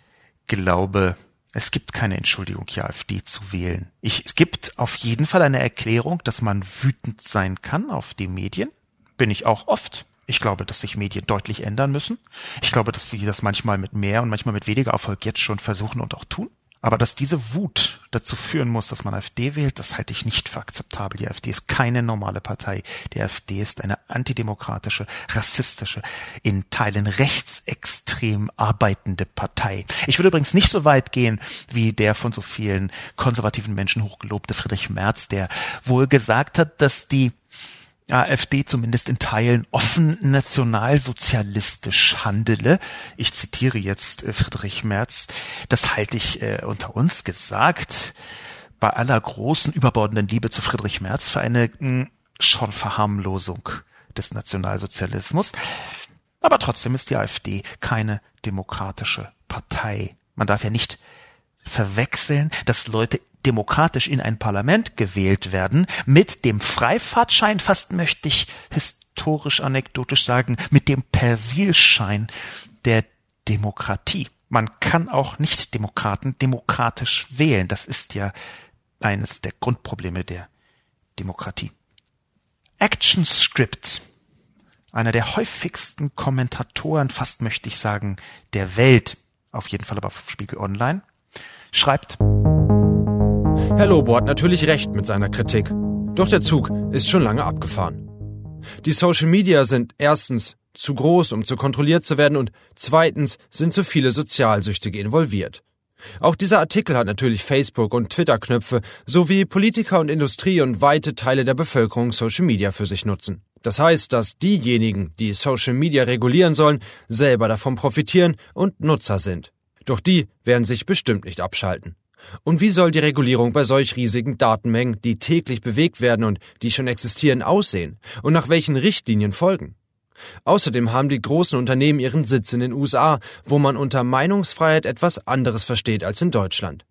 glaube, es gibt keine Entschuldigung, die AfD zu wählen. Ich, es gibt auf jeden Fall eine Erklärung, dass man wütend sein kann auf die Medien. Bin ich auch oft. Ich glaube, dass sich Medien deutlich ändern müssen. Ich glaube, dass sie das manchmal mit mehr und manchmal mit weniger Erfolg jetzt schon versuchen und auch tun. Aber dass diese Wut dazu führen muss, dass man AfD wählt, das halte ich nicht für akzeptabel. Die AfD ist keine normale Partei. Die AfD ist eine antidemokratische, rassistische, in Teilen rechtsextrem arbeitende Partei. Ich würde übrigens nicht so weit gehen wie der von so vielen konservativen Menschen hochgelobte Friedrich Merz, der wohl gesagt hat, dass die AfD zumindest in Teilen offen nationalsozialistisch handele. Ich zitiere jetzt äh, Friedrich Merz. Das halte ich äh, unter uns gesagt bei aller großen überbordenden Liebe zu Friedrich Merz für eine mh, hm, schon Verharmlosung des Nationalsozialismus. Aber trotzdem ist die AfD keine demokratische Partei. Man darf ja nicht verwechseln, dass Leute demokratisch in ein Parlament gewählt werden, mit dem Freifahrtschein, fast möchte ich historisch anekdotisch sagen, mit dem Persilschein der Demokratie. Man kann auch Nicht-Demokraten demokratisch wählen. Das ist ja eines der Grundprobleme der Demokratie. Action Script. Einer der häufigsten Kommentatoren, fast möchte ich sagen, der Welt, auf jeden Fall aber auf Spiegel Online, schreibt, Herr Lobo hat natürlich recht mit seiner Kritik. Doch der Zug ist schon lange abgefahren. Die Social Media sind erstens zu groß, um zu kontrolliert zu werden und zweitens sind zu viele Sozialsüchtige involviert. Auch dieser Artikel hat natürlich Facebook- und Twitter-Knöpfe, sowie Politiker und Industrie und weite Teile der Bevölkerung Social Media für sich nutzen. Das heißt, dass diejenigen, die Social Media regulieren sollen, selber davon profitieren und Nutzer sind. Doch die werden sich bestimmt nicht abschalten. Und wie soll die Regulierung bei solch riesigen Datenmengen, die täglich bewegt werden und die schon existieren, aussehen? Und nach welchen Richtlinien folgen? Außerdem haben die großen Unternehmen ihren Sitz in den USA, wo man unter Meinungsfreiheit etwas anderes versteht als in Deutschland.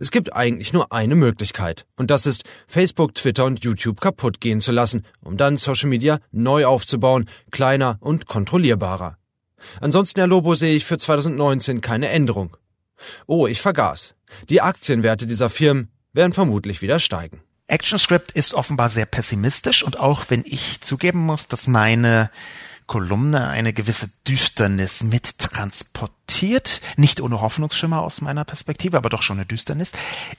Es gibt eigentlich nur eine Möglichkeit, und das ist, Facebook, Twitter und YouTube kaputt gehen zu lassen, um dann Social Media neu aufzubauen, kleiner und kontrollierbarer. Ansonsten, Herr Lobo, sehe ich für 2019 keine Änderung. Oh, ich vergaß. Die Aktienwerte dieser Firmen werden vermutlich wieder steigen. ActionScript ist offenbar sehr pessimistisch und auch wenn ich zugeben muss, dass meine Kolumne eine gewisse Düsternis mittransportiert, nicht ohne Hoffnungsschimmer aus meiner Perspektive, aber doch schon eine Düsternis,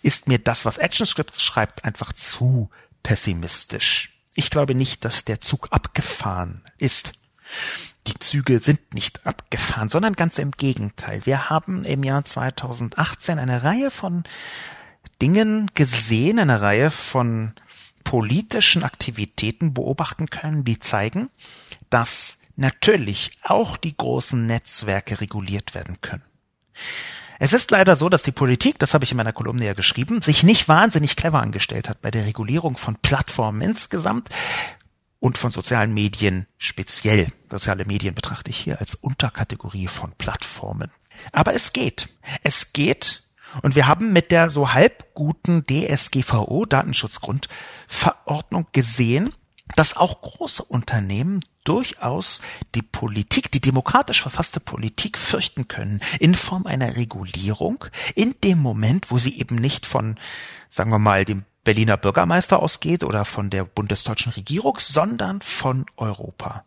ist mir das, was ActionScript schreibt, einfach zu pessimistisch. Ich glaube nicht, dass der Zug abgefahren ist. Die Züge sind nicht abgefahren, sondern ganz im Gegenteil. Wir haben im Jahr 2018 eine Reihe von Dingen gesehen, eine Reihe von politischen Aktivitäten beobachten können, die zeigen, dass natürlich auch die großen Netzwerke reguliert werden können. Es ist leider so, dass die Politik, das habe ich in meiner Kolumne ja geschrieben, sich nicht wahnsinnig clever angestellt hat bei der Regulierung von Plattformen insgesamt und von sozialen Medien speziell. Soziale Medien betrachte ich hier als Unterkategorie von Plattformen. Aber es geht. Es geht. Und wir haben mit der so halb guten DSGVO, Datenschutzgrundverordnung, gesehen, dass auch große Unternehmen durchaus die Politik, die demokratisch verfasste Politik fürchten können in Form einer Regulierung in dem Moment, wo sie eben nicht von, sagen wir mal, dem Berliner Bürgermeister ausgeht oder von der bundesdeutschen Regierung, sondern von Europa.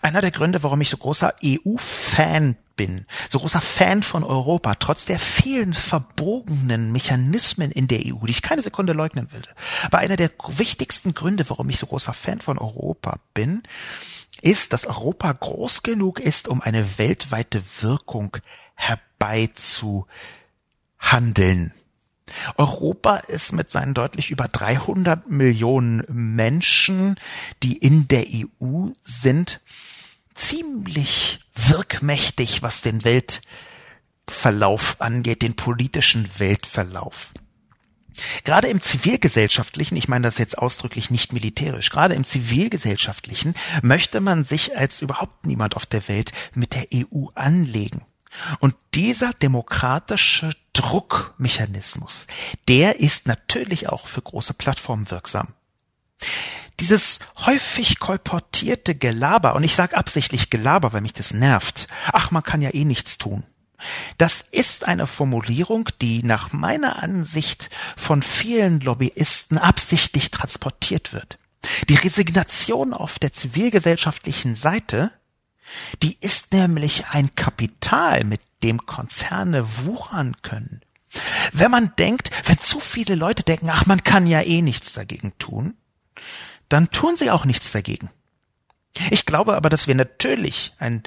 Einer der Gründe, warum ich so großer EU-Fan bin, so großer Fan von Europa, trotz der vielen verbogenen Mechanismen in der EU, die ich keine Sekunde leugnen will, aber einer der wichtigsten Gründe, warum ich so großer Fan von Europa bin, ist, dass Europa groß genug ist, um eine weltweite Wirkung herbeizuhandeln. Europa ist mit seinen deutlich über 300 Millionen Menschen, die in der EU sind, ziemlich wirkmächtig, was den Weltverlauf angeht, den politischen Weltverlauf. Gerade im zivilgesellschaftlichen, ich meine das jetzt ausdrücklich nicht militärisch, gerade im zivilgesellschaftlichen möchte man sich als überhaupt niemand auf der Welt mit der EU anlegen. Und dieser demokratische Druckmechanismus, der ist natürlich auch für große Plattformen wirksam. Dieses häufig kolportierte Gelaber, und ich sage absichtlich Gelaber, weil mich das nervt, ach, man kann ja eh nichts tun. Das ist eine Formulierung, die nach meiner Ansicht von vielen Lobbyisten absichtlich transportiert wird. Die Resignation auf der zivilgesellschaftlichen Seite die ist nämlich ein Kapital, mit dem Konzerne wuchern können. Wenn man denkt, wenn zu viele Leute denken, ach, man kann ja eh nichts dagegen tun, dann tun sie auch nichts dagegen. Ich glaube aber, dass wir natürlich ein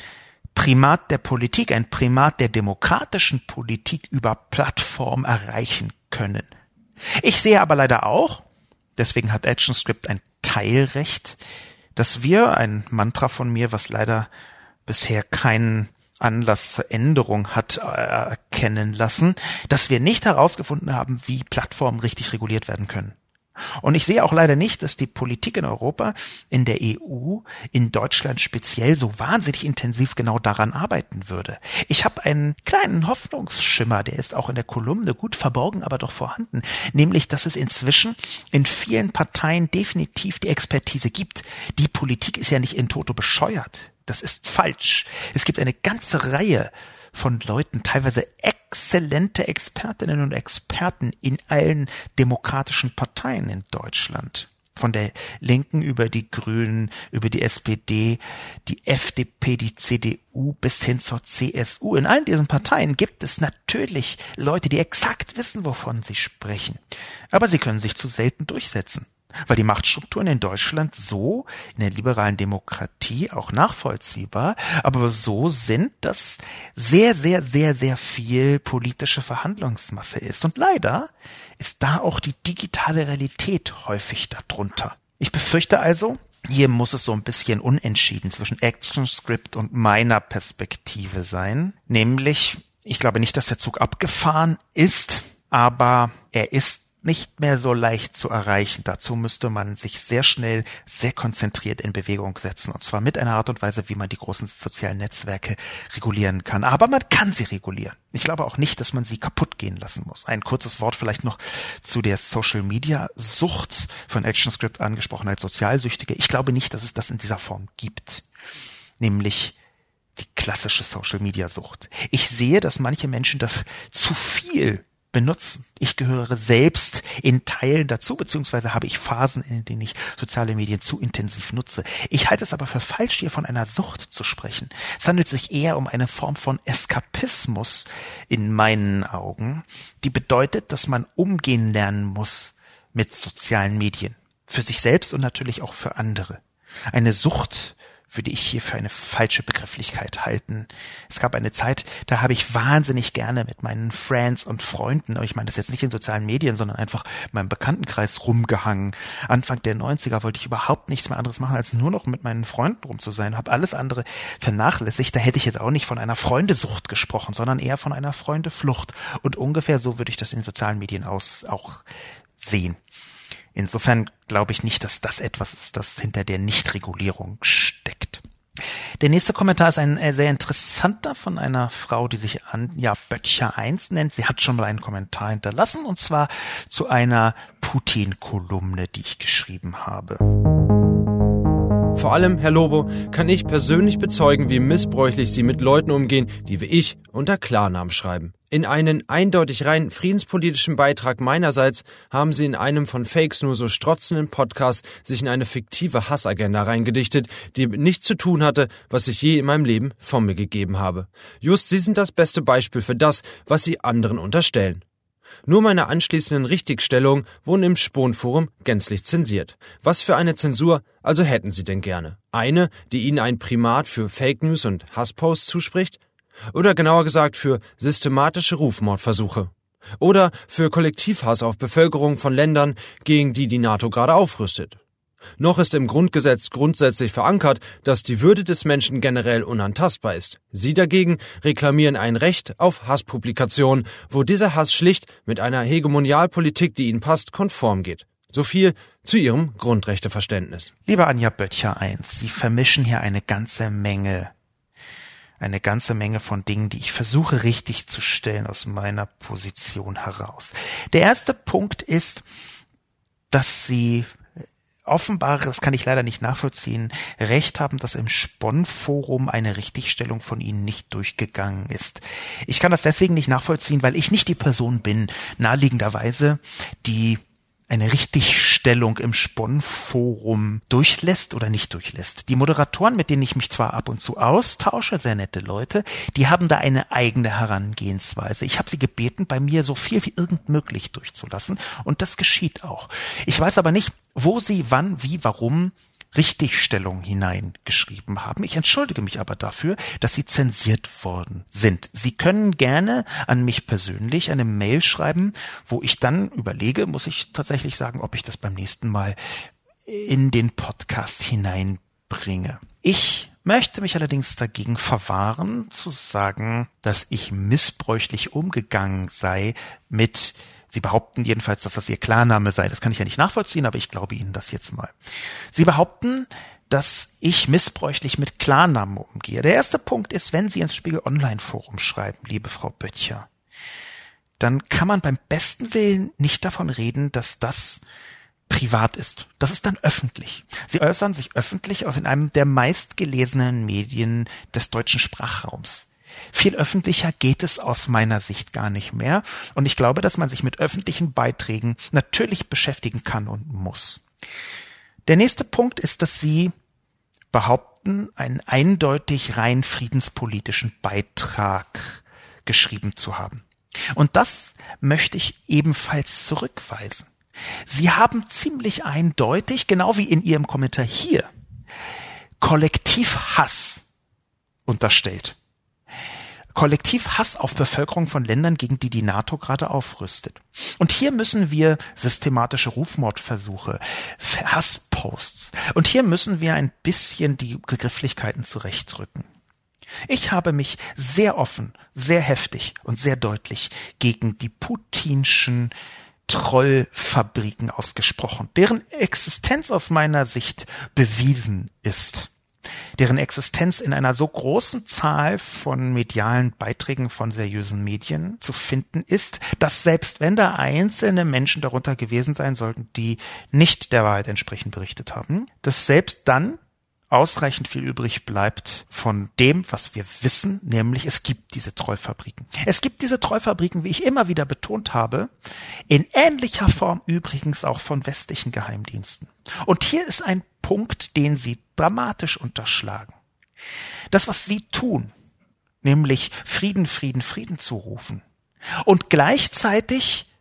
Primat der Politik, ein Primat der demokratischen Politik über Plattform erreichen können. Ich sehe aber leider auch, deswegen hat ActionScript ein Teilrecht, dass wir, ein Mantra von mir, was leider bisher keinen Anlass zur Änderung hat äh, erkennen lassen, dass wir nicht herausgefunden haben, wie Plattformen richtig reguliert werden können. Und ich sehe auch leider nicht, dass die Politik in Europa, in der EU, in Deutschland speziell so wahnsinnig intensiv genau daran arbeiten würde. Ich habe einen kleinen Hoffnungsschimmer, der ist auch in der Kolumne gut verborgen, aber doch vorhanden, nämlich dass es inzwischen in vielen Parteien definitiv die Expertise gibt. Die Politik ist ja nicht in toto bescheuert. Das ist falsch. Es gibt eine ganze Reihe von Leuten, teilweise exzellente Expertinnen und Experten in allen demokratischen Parteien in Deutschland. Von der Linken über die Grünen, über die SPD, die FDP, die CDU bis hin zur CSU. In allen diesen Parteien gibt es natürlich Leute, die exakt wissen, wovon sie sprechen. Aber sie können sich zu selten durchsetzen weil die Machtstrukturen in Deutschland so in der liberalen Demokratie auch nachvollziehbar, aber so sind, dass sehr, sehr, sehr, sehr viel politische Verhandlungsmasse ist. Und leider ist da auch die digitale Realität häufig darunter. Ich befürchte also, hier muss es so ein bisschen unentschieden zwischen ActionScript und meiner Perspektive sein. Nämlich, ich glaube nicht, dass der Zug abgefahren ist, aber er ist nicht mehr so leicht zu erreichen. Dazu müsste man sich sehr schnell, sehr konzentriert in Bewegung setzen. Und zwar mit einer Art und Weise, wie man die großen sozialen Netzwerke regulieren kann. Aber man kann sie regulieren. Ich glaube auch nicht, dass man sie kaputt gehen lassen muss. Ein kurzes Wort vielleicht noch zu der Social Media Sucht von ActionScript angesprochen als Sozialsüchtige. Ich glaube nicht, dass es das in dieser Form gibt. Nämlich die klassische Social Media Sucht. Ich sehe, dass manche Menschen das zu viel benutzen. Ich gehöre selbst in Teilen dazu, beziehungsweise habe ich Phasen, in denen ich soziale Medien zu intensiv nutze. Ich halte es aber für falsch, hier von einer Sucht zu sprechen. Es handelt sich eher um eine Form von Eskapismus in meinen Augen, die bedeutet, dass man umgehen lernen muss mit sozialen Medien. Für sich selbst und natürlich auch für andere. Eine Sucht würde ich hier für eine falsche Begrifflichkeit halten. Es gab eine Zeit, da habe ich wahnsinnig gerne mit meinen Friends und Freunden, ich meine das jetzt nicht in sozialen Medien, sondern einfach in meinem Bekanntenkreis rumgehangen. Anfang der 90er wollte ich überhaupt nichts mehr anderes machen, als nur noch mit meinen Freunden rum zu sein, habe alles andere vernachlässigt. Da hätte ich jetzt auch nicht von einer Freundesucht gesprochen, sondern eher von einer Freundeflucht. Und ungefähr so würde ich das in sozialen Medien aus auch sehen. Insofern glaube ich nicht, dass das etwas ist, das hinter der Nichtregulierung steckt. Der nächste Kommentar ist ein äh, sehr interessanter von einer Frau, die sich Anja Böttcher 1 nennt. Sie hat schon mal einen Kommentar hinterlassen und zwar zu einer Putin-Kolumne, die ich geschrieben habe. Vor allem, Herr Lobo, kann ich persönlich bezeugen, wie missbräuchlich Sie mit Leuten umgehen, die wie ich unter Klarnamen schreiben. In einen eindeutig rein friedenspolitischen Beitrag meinerseits haben Sie in einem von Fakes nur so strotzenden Podcast sich in eine fiktive Hassagenda reingedichtet, die nichts zu tun hatte, was ich je in meinem Leben von mir gegeben habe. Just Sie sind das beste Beispiel für das, was Sie anderen unterstellen. Nur meine anschließenden Richtigstellungen wurden im Sponforum gänzlich zensiert. Was für eine Zensur also hätten Sie denn gerne? Eine, die Ihnen ein Primat für Fake News und Hassposts zuspricht? Oder genauer gesagt für systematische Rufmordversuche? Oder für Kollektivhass auf Bevölkerung von Ländern, gegen die die NATO gerade aufrüstet? Noch ist im Grundgesetz grundsätzlich verankert, dass die Würde des Menschen generell unantastbar ist. Sie dagegen reklamieren ein Recht auf Hasspublikation, wo dieser Hass schlicht mit einer Hegemonialpolitik, die ihnen passt, konform geht. So viel zu Ihrem Grundrechteverständnis. Lieber Anja Böttcher 1, Sie vermischen hier eine ganze Menge eine ganze Menge von Dingen, die ich versuche richtig zu stellen aus meiner Position heraus. Der erste Punkt ist, dass Sie offenbar, das kann ich leider nicht nachvollziehen, recht haben, dass im Spon-Forum eine Richtigstellung von Ihnen nicht durchgegangen ist. Ich kann das deswegen nicht nachvollziehen, weil ich nicht die Person bin, naheliegenderweise, die eine Richtigstellung im Spon-Forum durchlässt oder nicht durchlässt. Die Moderatoren, mit denen ich mich zwar ab und zu austausche, sehr nette Leute, die haben da eine eigene Herangehensweise. Ich habe sie gebeten, bei mir so viel wie irgend möglich durchzulassen und das geschieht auch. Ich weiß aber nicht, wo sie wann, wie, warum Richtigstellung hineingeschrieben haben. Ich entschuldige mich aber dafür, dass sie zensiert worden sind. Sie können gerne an mich persönlich eine Mail schreiben, wo ich dann überlege, muss ich tatsächlich sagen, ob ich das beim nächsten Mal in den Podcast hineinbringe. Ich möchte mich allerdings dagegen verwahren, zu sagen, dass ich missbräuchlich umgegangen sei mit Sie behaupten jedenfalls, dass das Ihr Klarname sei. Das kann ich ja nicht nachvollziehen, aber ich glaube Ihnen das jetzt mal. Sie behaupten, dass ich missbräuchlich mit Klarnamen umgehe. Der erste Punkt ist, wenn Sie ins Spiegel Online Forum schreiben, liebe Frau Böttcher, dann kann man beim besten Willen nicht davon reden, dass das privat ist. Das ist dann öffentlich. Sie äußern sich öffentlich auch in einem der meistgelesenen Medien des deutschen Sprachraums. Viel öffentlicher geht es aus meiner Sicht gar nicht mehr. Und ich glaube, dass man sich mit öffentlichen Beiträgen natürlich beschäftigen kann und muss. Der nächste Punkt ist, dass Sie behaupten, einen eindeutig rein friedenspolitischen Beitrag geschrieben zu haben. Und das möchte ich ebenfalls zurückweisen. Sie haben ziemlich eindeutig, genau wie in Ihrem Kommentar hier, Kollektivhass unterstellt. Kollektivhass auf Bevölkerung von Ländern, gegen die die NATO gerade aufrüstet. Und hier müssen wir systematische Rufmordversuche, Hassposts. Und hier müssen wir ein bisschen die Begrifflichkeiten zurechtrücken. Ich habe mich sehr offen, sehr heftig und sehr deutlich gegen die putinschen Trollfabriken ausgesprochen, deren Existenz aus meiner Sicht bewiesen ist deren Existenz in einer so großen Zahl von medialen Beiträgen von seriösen Medien zu finden ist, dass selbst wenn da einzelne Menschen darunter gewesen sein sollten, die nicht der Wahrheit entsprechend berichtet haben, dass selbst dann ausreichend viel übrig bleibt von dem, was wir wissen, nämlich es gibt diese Treufabriken. Es gibt diese Treufabriken, wie ich immer wieder betont habe, in ähnlicher Form übrigens auch von westlichen Geheimdiensten. Und hier ist ein Punkt, den sie dramatisch unterschlagen. Das, was sie tun, nämlich Frieden, Frieden, Frieden zu rufen und gleichzeitig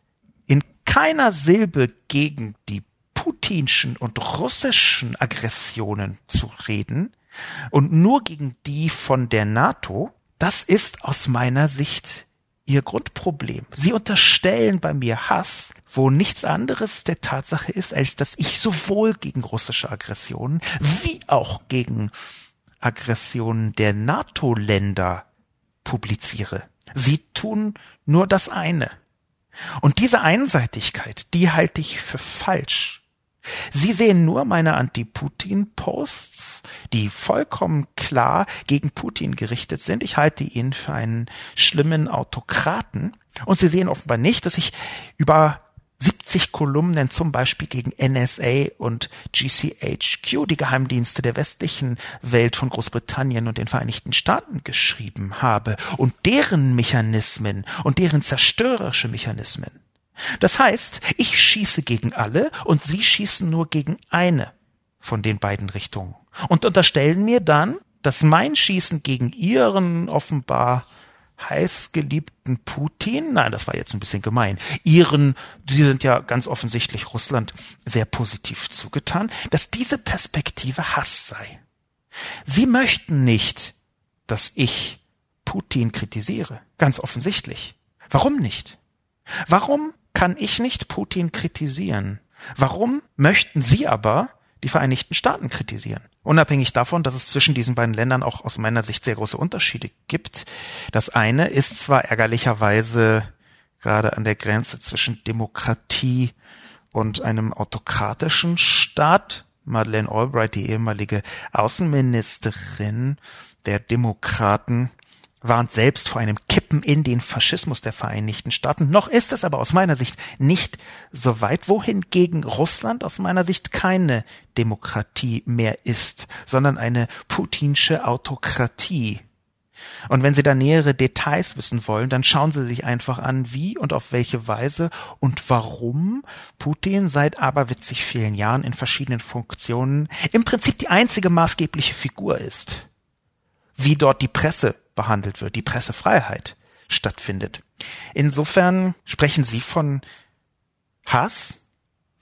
in keiner Silbe gegen die putinschen und russischen Aggressionen zu reden und nur gegen die von der NATO, das ist aus meiner Sicht ihr Grundproblem. Sie unterstellen bei mir Hass, wo nichts anderes der Tatsache ist, als dass ich sowohl gegen russische Aggressionen wie auch gegen Aggressionen der NATO-Länder publiziere. Sie tun nur das eine. Und diese Einseitigkeit, die halte ich für falsch. Sie sehen nur meine Anti-Putin-Posts, die vollkommen klar gegen Putin gerichtet sind. Ich halte ihn für einen schlimmen Autokraten. Und Sie sehen offenbar nicht, dass ich über 70 Kolumnen zum Beispiel gegen NSA und GCHQ, die Geheimdienste der westlichen Welt von Großbritannien und den Vereinigten Staaten geschrieben habe und deren Mechanismen und deren zerstörerische Mechanismen. Das heißt, ich schieße gegen alle und Sie schießen nur gegen eine von den beiden Richtungen und unterstellen mir dann, dass mein Schießen gegen Ihren offenbar heißgeliebten Putin, nein, das war jetzt ein bisschen gemein, ihren, die sind ja ganz offensichtlich Russland sehr positiv zugetan, dass diese Perspektive Hass sei. Sie möchten nicht, dass ich Putin kritisiere, ganz offensichtlich. Warum nicht? Warum kann ich nicht Putin kritisieren. Warum möchten Sie aber die Vereinigten Staaten kritisieren? Unabhängig davon, dass es zwischen diesen beiden Ländern auch aus meiner Sicht sehr große Unterschiede gibt. Das eine ist zwar ärgerlicherweise gerade an der Grenze zwischen Demokratie und einem autokratischen Staat. Madeleine Albright, die ehemalige Außenministerin der Demokraten, warnt selbst vor einem Kippen in den Faschismus der Vereinigten Staaten. Noch ist es aber aus meiner Sicht nicht so weit, wohingegen Russland aus meiner Sicht keine Demokratie mehr ist, sondern eine putinsche Autokratie. Und wenn Sie da nähere Details wissen wollen, dann schauen Sie sich einfach an, wie und auf welche Weise und warum Putin seit aberwitzig vielen Jahren in verschiedenen Funktionen im Prinzip die einzige maßgebliche Figur ist. Wie dort die Presse behandelt wird, die Pressefreiheit stattfindet. Insofern sprechen Sie von Hass,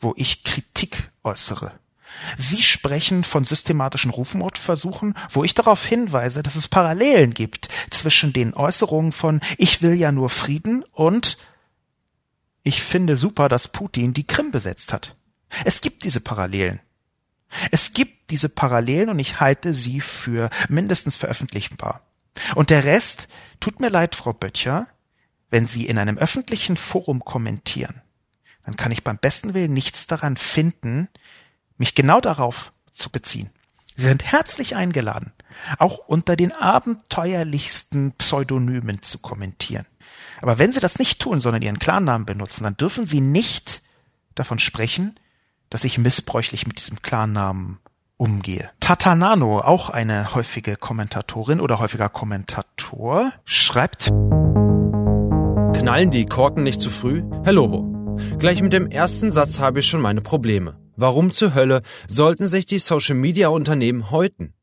wo ich Kritik äußere. Sie sprechen von systematischen Rufmordversuchen, wo ich darauf hinweise, dass es Parallelen gibt zwischen den Äußerungen von Ich will ja nur Frieden und Ich finde super, dass Putin die Krim besetzt hat. Es gibt diese Parallelen. Es gibt diese Parallelen und ich halte sie für mindestens veröffentlichbar. Und der Rest, tut mir leid, Frau Böttcher, wenn Sie in einem öffentlichen Forum kommentieren, dann kann ich beim besten Willen nichts daran finden, mich genau darauf zu beziehen. Sie sind herzlich eingeladen, auch unter den abenteuerlichsten Pseudonymen zu kommentieren. Aber wenn Sie das nicht tun, sondern Ihren Klarnamen benutzen, dann dürfen Sie nicht davon sprechen, dass ich missbräuchlich mit diesem Klarnamen umgehe. Tatanano, auch eine häufige Kommentatorin oder häufiger Kommentator, schreibt Knallen die Korken nicht zu früh? Herr Lobo, gleich mit dem ersten Satz habe ich schon meine Probleme. Warum zur Hölle sollten sich die Social-Media-Unternehmen häuten?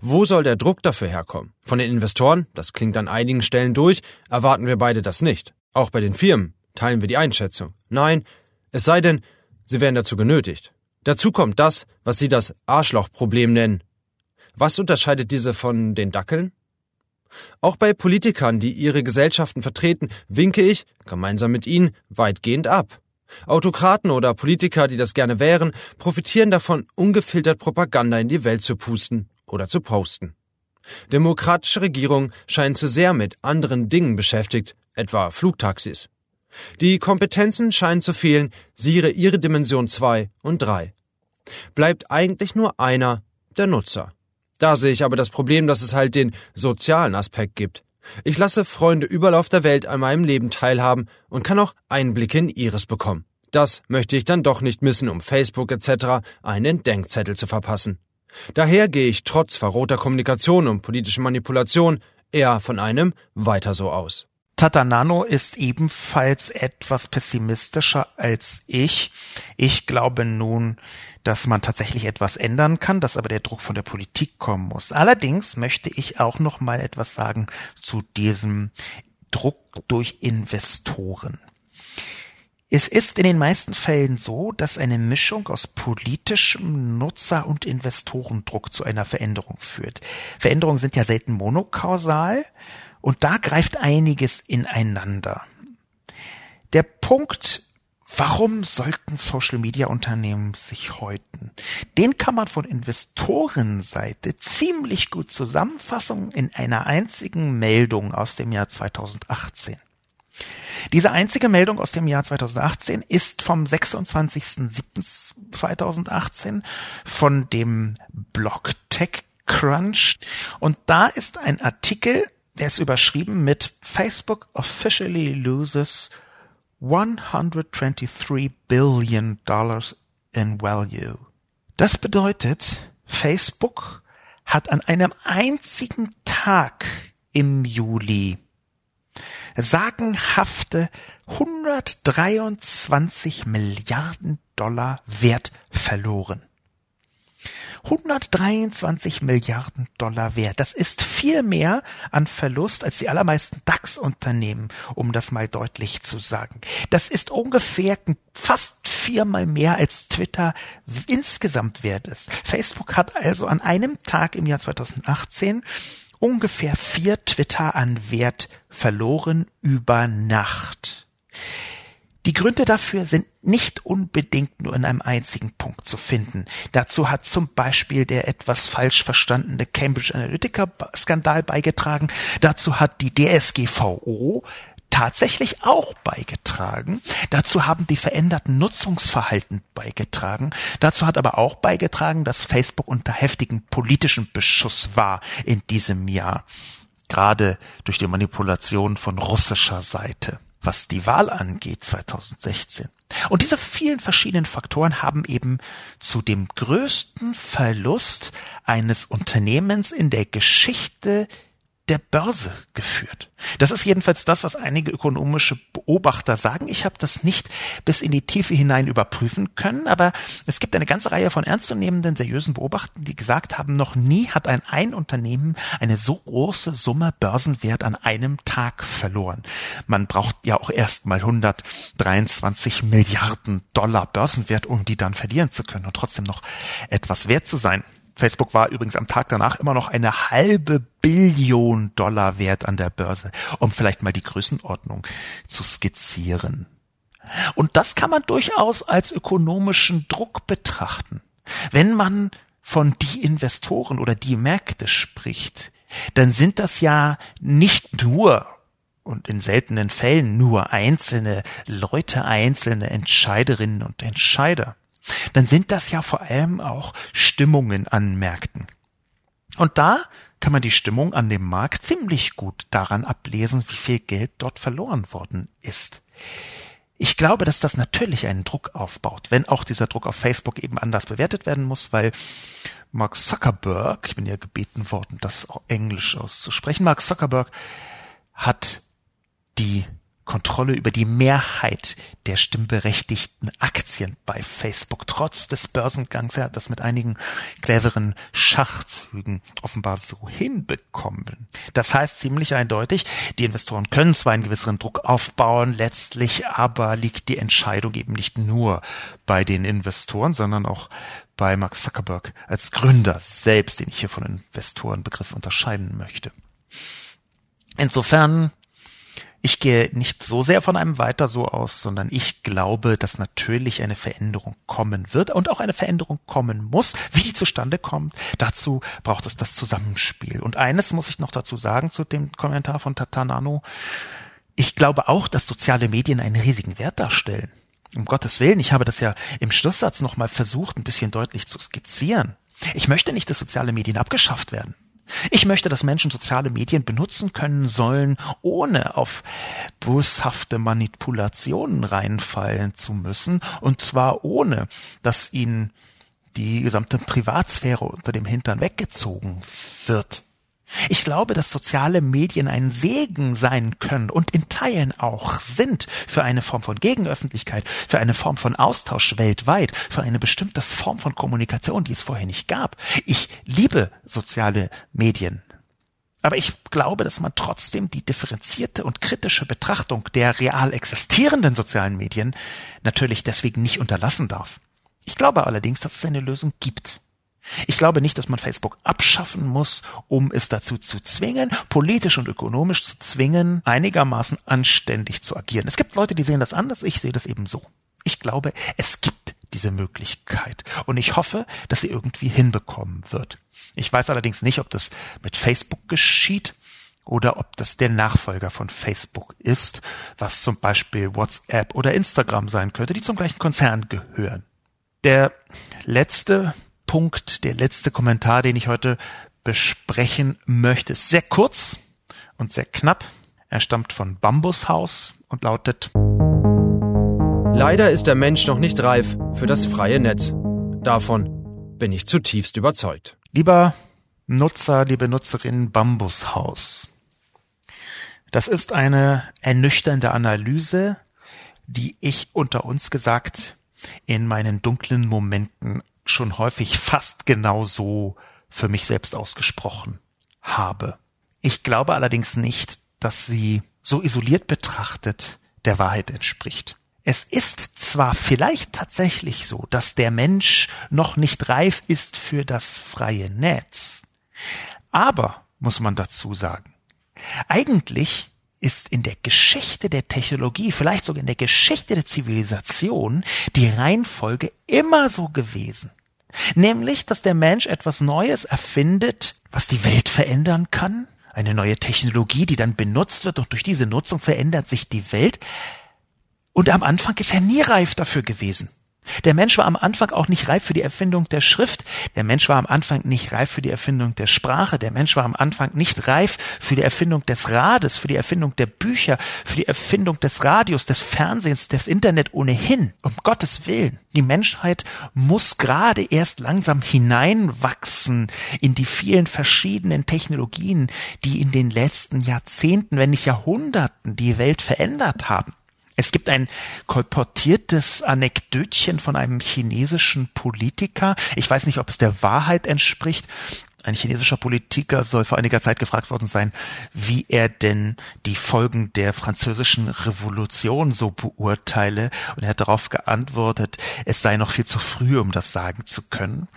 Wo soll der Druck dafür herkommen? Von den Investoren, das klingt an einigen Stellen durch, erwarten wir beide das nicht. Auch bei den Firmen teilen wir die Einschätzung. Nein, es sei denn, sie werden dazu genötigt. Dazu kommt das, was Sie das Arschlochproblem nennen. Was unterscheidet diese von den Dackeln? Auch bei Politikern, die ihre Gesellschaften vertreten, winke ich, gemeinsam mit ihnen, weitgehend ab. Autokraten oder Politiker, die das gerne wären, profitieren davon, ungefiltert Propaganda in die Welt zu pusten oder zu posten. Demokratische Regierungen scheinen zu sehr mit anderen Dingen beschäftigt, etwa Flugtaxis. Die Kompetenzen scheinen zu fehlen, siehe ihre Dimension 2 und 3. Bleibt eigentlich nur einer, der Nutzer. Da sehe ich aber das Problem, dass es halt den sozialen Aspekt gibt. Ich lasse Freunde überall auf der Welt an meinem Leben teilhaben und kann auch Einblicke in ihres bekommen. Das möchte ich dann doch nicht missen, um Facebook etc. einen Denkzettel zu verpassen. Daher gehe ich trotz verrohter Kommunikation und politischer Manipulation eher von einem weiter so aus. Tatanano ist ebenfalls etwas pessimistischer als ich. Ich glaube nun, dass man tatsächlich etwas ändern kann, dass aber der Druck von der Politik kommen muss. Allerdings möchte ich auch noch mal etwas sagen zu diesem Druck durch Investoren. Es ist in den meisten Fällen so, dass eine Mischung aus politischem Nutzer- und Investorendruck zu einer Veränderung führt. Veränderungen sind ja selten monokausal und da greift einiges ineinander. Der Punkt, warum sollten Social-Media-Unternehmen sich häuten? Den kann man von Investorenseite ziemlich gut zusammenfassen in einer einzigen Meldung aus dem Jahr 2018. Diese einzige Meldung aus dem Jahr 2018 ist vom 26.07.2018 von dem Blog TechCrunch und da ist ein Artikel der ist überschrieben mit Facebook officially loses 123 billion dollars in value. Das bedeutet, Facebook hat an einem einzigen Tag im Juli sagenhafte 123 Milliarden Dollar Wert verloren. 123 Milliarden Dollar wert. Das ist viel mehr an Verlust als die allermeisten DAX-Unternehmen, um das mal deutlich zu sagen. Das ist ungefähr fast viermal mehr als Twitter insgesamt wert ist. Facebook hat also an einem Tag im Jahr 2018 ungefähr vier Twitter an Wert verloren über Nacht. Die Gründe dafür sind nicht unbedingt nur in einem einzigen Punkt zu finden. Dazu hat zum Beispiel der etwas falsch verstandene Cambridge Analytica-Skandal beigetragen. Dazu hat die DSGVO tatsächlich auch beigetragen. Dazu haben die veränderten Nutzungsverhalten beigetragen. Dazu hat aber auch beigetragen, dass Facebook unter heftigem politischen Beschuss war in diesem Jahr. Gerade durch die Manipulation von russischer Seite was die Wahl angeht 2016. Und diese vielen verschiedenen Faktoren haben eben zu dem größten Verlust eines Unternehmens in der Geschichte der Börse geführt. Das ist jedenfalls das, was einige ökonomische Beobachter sagen. Ich habe das nicht bis in die Tiefe hinein überprüfen können, aber es gibt eine ganze Reihe von ernstzunehmenden, seriösen Beobachtern, die gesagt haben, noch nie hat ein ein Unternehmen eine so große Summe Börsenwert an einem Tag verloren. Man braucht ja auch erst mal 123 Milliarden Dollar Börsenwert, um die dann verlieren zu können und trotzdem noch etwas wert zu sein. Facebook war übrigens am Tag danach immer noch eine halbe Billion Dollar wert an der Börse, um vielleicht mal die Größenordnung zu skizzieren. Und das kann man durchaus als ökonomischen Druck betrachten. Wenn man von die Investoren oder die Märkte spricht, dann sind das ja nicht nur und in seltenen Fällen nur einzelne Leute, einzelne Entscheiderinnen und Entscheider dann sind das ja vor allem auch Stimmungen an Märkten. Und da kann man die Stimmung an dem Markt ziemlich gut daran ablesen, wie viel Geld dort verloren worden ist. Ich glaube, dass das natürlich einen Druck aufbaut, wenn auch dieser Druck auf Facebook eben anders bewertet werden muss, weil Mark Zuckerberg, ich bin ja gebeten worden, das auch Englisch auszusprechen, Mark Zuckerberg hat die Kontrolle über die Mehrheit der stimmberechtigten Aktien bei Facebook. Trotz des Börsengangs, er hat das mit einigen cleveren Schachzügen offenbar so hinbekommen. Das heißt ziemlich eindeutig, die Investoren können zwar einen gewissen Druck aufbauen, letztlich aber liegt die Entscheidung eben nicht nur bei den Investoren, sondern auch bei Mark Zuckerberg als Gründer selbst, den ich hier von Investorenbegriff unterscheiden möchte. Insofern ich gehe nicht so sehr von einem weiter so aus, sondern ich glaube, dass natürlich eine Veränderung kommen wird und auch eine Veränderung kommen muss. Wie die zustande kommt, dazu braucht es das Zusammenspiel. Und eines muss ich noch dazu sagen zu dem Kommentar von Tatanano. Ich glaube auch, dass soziale Medien einen riesigen Wert darstellen. Um Gottes Willen, ich habe das ja im Schlusssatz nochmal versucht, ein bisschen deutlich zu skizzieren. Ich möchte nicht, dass soziale Medien abgeschafft werden. Ich möchte, dass Menschen soziale Medien benutzen können sollen, ohne auf boshafte Manipulationen reinfallen zu müssen, und zwar ohne, dass ihnen die gesamte Privatsphäre unter dem Hintern weggezogen wird. Ich glaube, dass soziale Medien ein Segen sein können und in Teilen auch sind für eine Form von Gegenöffentlichkeit, für eine Form von Austausch weltweit, für eine bestimmte Form von Kommunikation, die es vorher nicht gab. Ich liebe soziale Medien. Aber ich glaube, dass man trotzdem die differenzierte und kritische Betrachtung der real existierenden sozialen Medien natürlich deswegen nicht unterlassen darf. Ich glaube allerdings, dass es eine Lösung gibt. Ich glaube nicht, dass man Facebook abschaffen muss, um es dazu zu zwingen, politisch und ökonomisch zu zwingen, einigermaßen anständig zu agieren. Es gibt Leute, die sehen das anders, ich sehe das eben so. Ich glaube, es gibt diese Möglichkeit und ich hoffe, dass sie irgendwie hinbekommen wird. Ich weiß allerdings nicht, ob das mit Facebook geschieht oder ob das der Nachfolger von Facebook ist, was zum Beispiel WhatsApp oder Instagram sein könnte, die zum gleichen Konzern gehören. Der letzte Punkt, der letzte Kommentar, den ich heute besprechen möchte, ist sehr kurz und sehr knapp. Er stammt von Bambushaus und lautet Leider ist der Mensch noch nicht reif für das freie Netz. Davon bin ich zutiefst überzeugt. Lieber Nutzer, liebe Nutzerin Bambushaus. Das ist eine ernüchternde Analyse, die ich unter uns gesagt in meinen dunklen Momenten schon häufig fast genau so für mich selbst ausgesprochen habe. Ich glaube allerdings nicht, dass sie so isoliert betrachtet der Wahrheit entspricht. Es ist zwar vielleicht tatsächlich so, dass der Mensch noch nicht reif ist für das freie Netz, aber, muss man dazu sagen, eigentlich ist in der Geschichte der Technologie, vielleicht sogar in der Geschichte der Zivilisation, die Reihenfolge immer so gewesen. Nämlich, dass der Mensch etwas Neues erfindet, was die Welt verändern kann, eine neue Technologie, die dann benutzt wird und durch diese Nutzung verändert sich die Welt. Und am Anfang ist er nie reif dafür gewesen. Der Mensch war am Anfang auch nicht reif für die Erfindung der Schrift. Der Mensch war am Anfang nicht reif für die Erfindung der Sprache. Der Mensch war am Anfang nicht reif für die Erfindung des Rades, für die Erfindung der Bücher, für die Erfindung des Radios, des Fernsehens, des Internet ohnehin. Um Gottes Willen. Die Menschheit muss gerade erst langsam hineinwachsen in die vielen verschiedenen Technologien, die in den letzten Jahrzehnten, wenn nicht Jahrhunderten die Welt verändert haben. Es gibt ein kolportiertes Anekdötchen von einem chinesischen Politiker. Ich weiß nicht, ob es der Wahrheit entspricht. Ein chinesischer Politiker soll vor einiger Zeit gefragt worden sein, wie er denn die Folgen der französischen Revolution so beurteile. Und er hat darauf geantwortet, es sei noch viel zu früh, um das sagen zu können.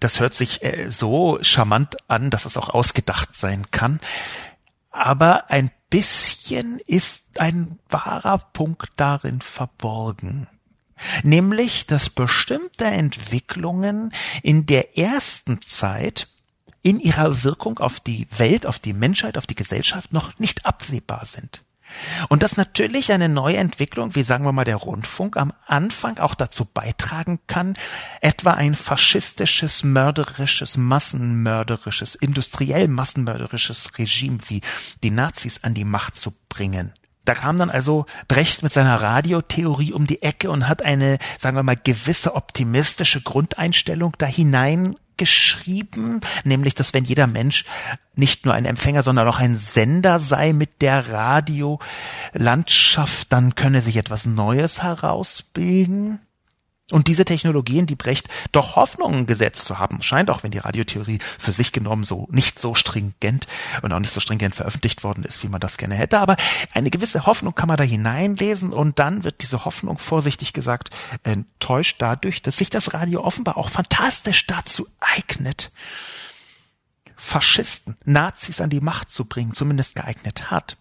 Das hört sich äh, so charmant an, dass es auch ausgedacht sein kann. Aber ein bisschen ist ein wahrer Punkt darin verborgen. Nämlich, dass bestimmte Entwicklungen in der ersten Zeit in ihrer Wirkung auf die Welt, auf die Menschheit, auf die Gesellschaft noch nicht absehbar sind. Und dass natürlich eine neue Entwicklung, wie sagen wir mal der Rundfunk, am Anfang auch dazu beitragen kann, etwa ein faschistisches, mörderisches, massenmörderisches, industriell massenmörderisches Regime wie die Nazis an die Macht zu bringen. Da kam dann also Brecht mit seiner Radiotheorie um die Ecke und hat eine, sagen wir mal, gewisse optimistische Grundeinstellung da hinein geschrieben, nämlich dass wenn jeder Mensch nicht nur ein Empfänger, sondern auch ein Sender sei mit der Radiolandschaft, dann könne sich etwas Neues herausbilden. Und diese Technologien, die Brecht doch Hoffnungen gesetzt zu haben, scheint auch, wenn die Radiotheorie für sich genommen so nicht so stringent und auch nicht so stringent veröffentlicht worden ist, wie man das gerne hätte, aber eine gewisse Hoffnung kann man da hineinlesen und dann wird diese Hoffnung vorsichtig gesagt enttäuscht dadurch, dass sich das Radio offenbar auch fantastisch dazu eignet, Faschisten, Nazis an die Macht zu bringen, zumindest geeignet hat.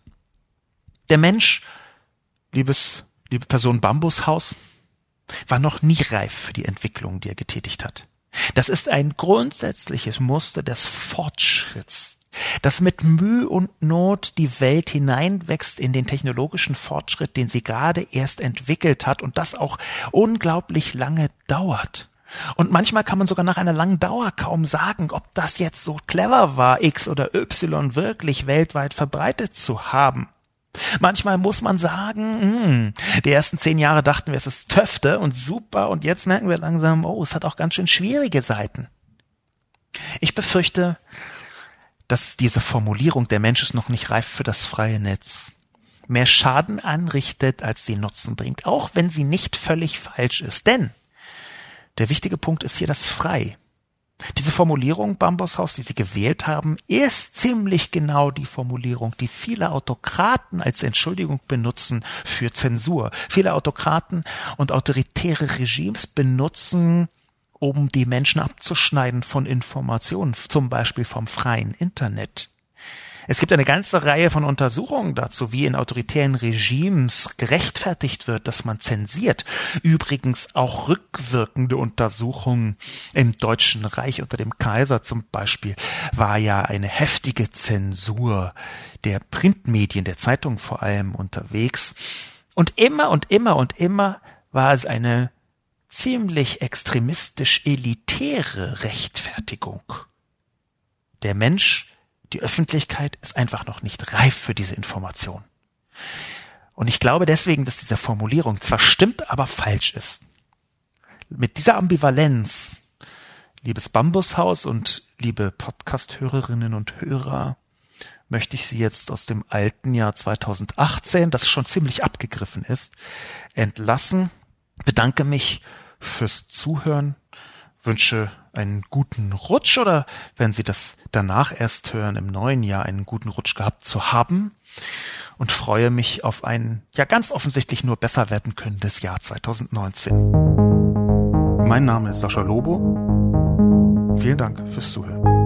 Der Mensch, liebes, liebe Person Bambushaus, war noch nie reif für die Entwicklung, die er getätigt hat. Das ist ein grundsätzliches Muster des Fortschritts, das mit Mühe und Not die Welt hineinwächst in den technologischen Fortschritt, den sie gerade erst entwickelt hat und das auch unglaublich lange dauert. Und manchmal kann man sogar nach einer langen Dauer kaum sagen, ob das jetzt so clever war, X oder Y wirklich weltweit verbreitet zu haben. Manchmal muss man sagen, hm, die ersten zehn Jahre dachten wir, es ist Töfte und super und jetzt merken wir langsam, oh, es hat auch ganz schön schwierige Seiten. Ich befürchte, dass diese Formulierung, der Mensch ist noch nicht reif für das freie Netz, mehr Schaden anrichtet, als sie Nutzen bringt, auch wenn sie nicht völlig falsch ist. Denn der wichtige Punkt ist hier das Frei. Diese Formulierung Bambushaus, die Sie gewählt haben, ist ziemlich genau die Formulierung, die viele Autokraten als Entschuldigung benutzen für Zensur. Viele Autokraten und autoritäre Regimes benutzen, um die Menschen abzuschneiden von Informationen, zum Beispiel vom freien Internet. Es gibt eine ganze Reihe von Untersuchungen dazu, wie in autoritären Regimes gerechtfertigt wird, dass man zensiert. Übrigens auch rückwirkende Untersuchungen im Deutschen Reich unter dem Kaiser zum Beispiel war ja eine heftige Zensur der Printmedien, der Zeitung vor allem unterwegs. Und immer und immer und immer war es eine ziemlich extremistisch elitäre Rechtfertigung. Der Mensch die Öffentlichkeit ist einfach noch nicht reif für diese Information. Und ich glaube deswegen, dass diese Formulierung zwar stimmt, aber falsch ist. Mit dieser Ambivalenz, liebes Bambushaus und liebe Podcast-Hörerinnen und Hörer, möchte ich Sie jetzt aus dem alten Jahr 2018, das schon ziemlich abgegriffen ist, entlassen. Bedanke mich fürs Zuhören, wünsche einen guten Rutsch oder wenn Sie das danach erst hören, im neuen Jahr einen guten Rutsch gehabt zu haben und freue mich auf ein ja ganz offensichtlich nur besser werden könnendes Jahr 2019. Mein Name ist Sascha Lobo. Vielen Dank fürs Zuhören.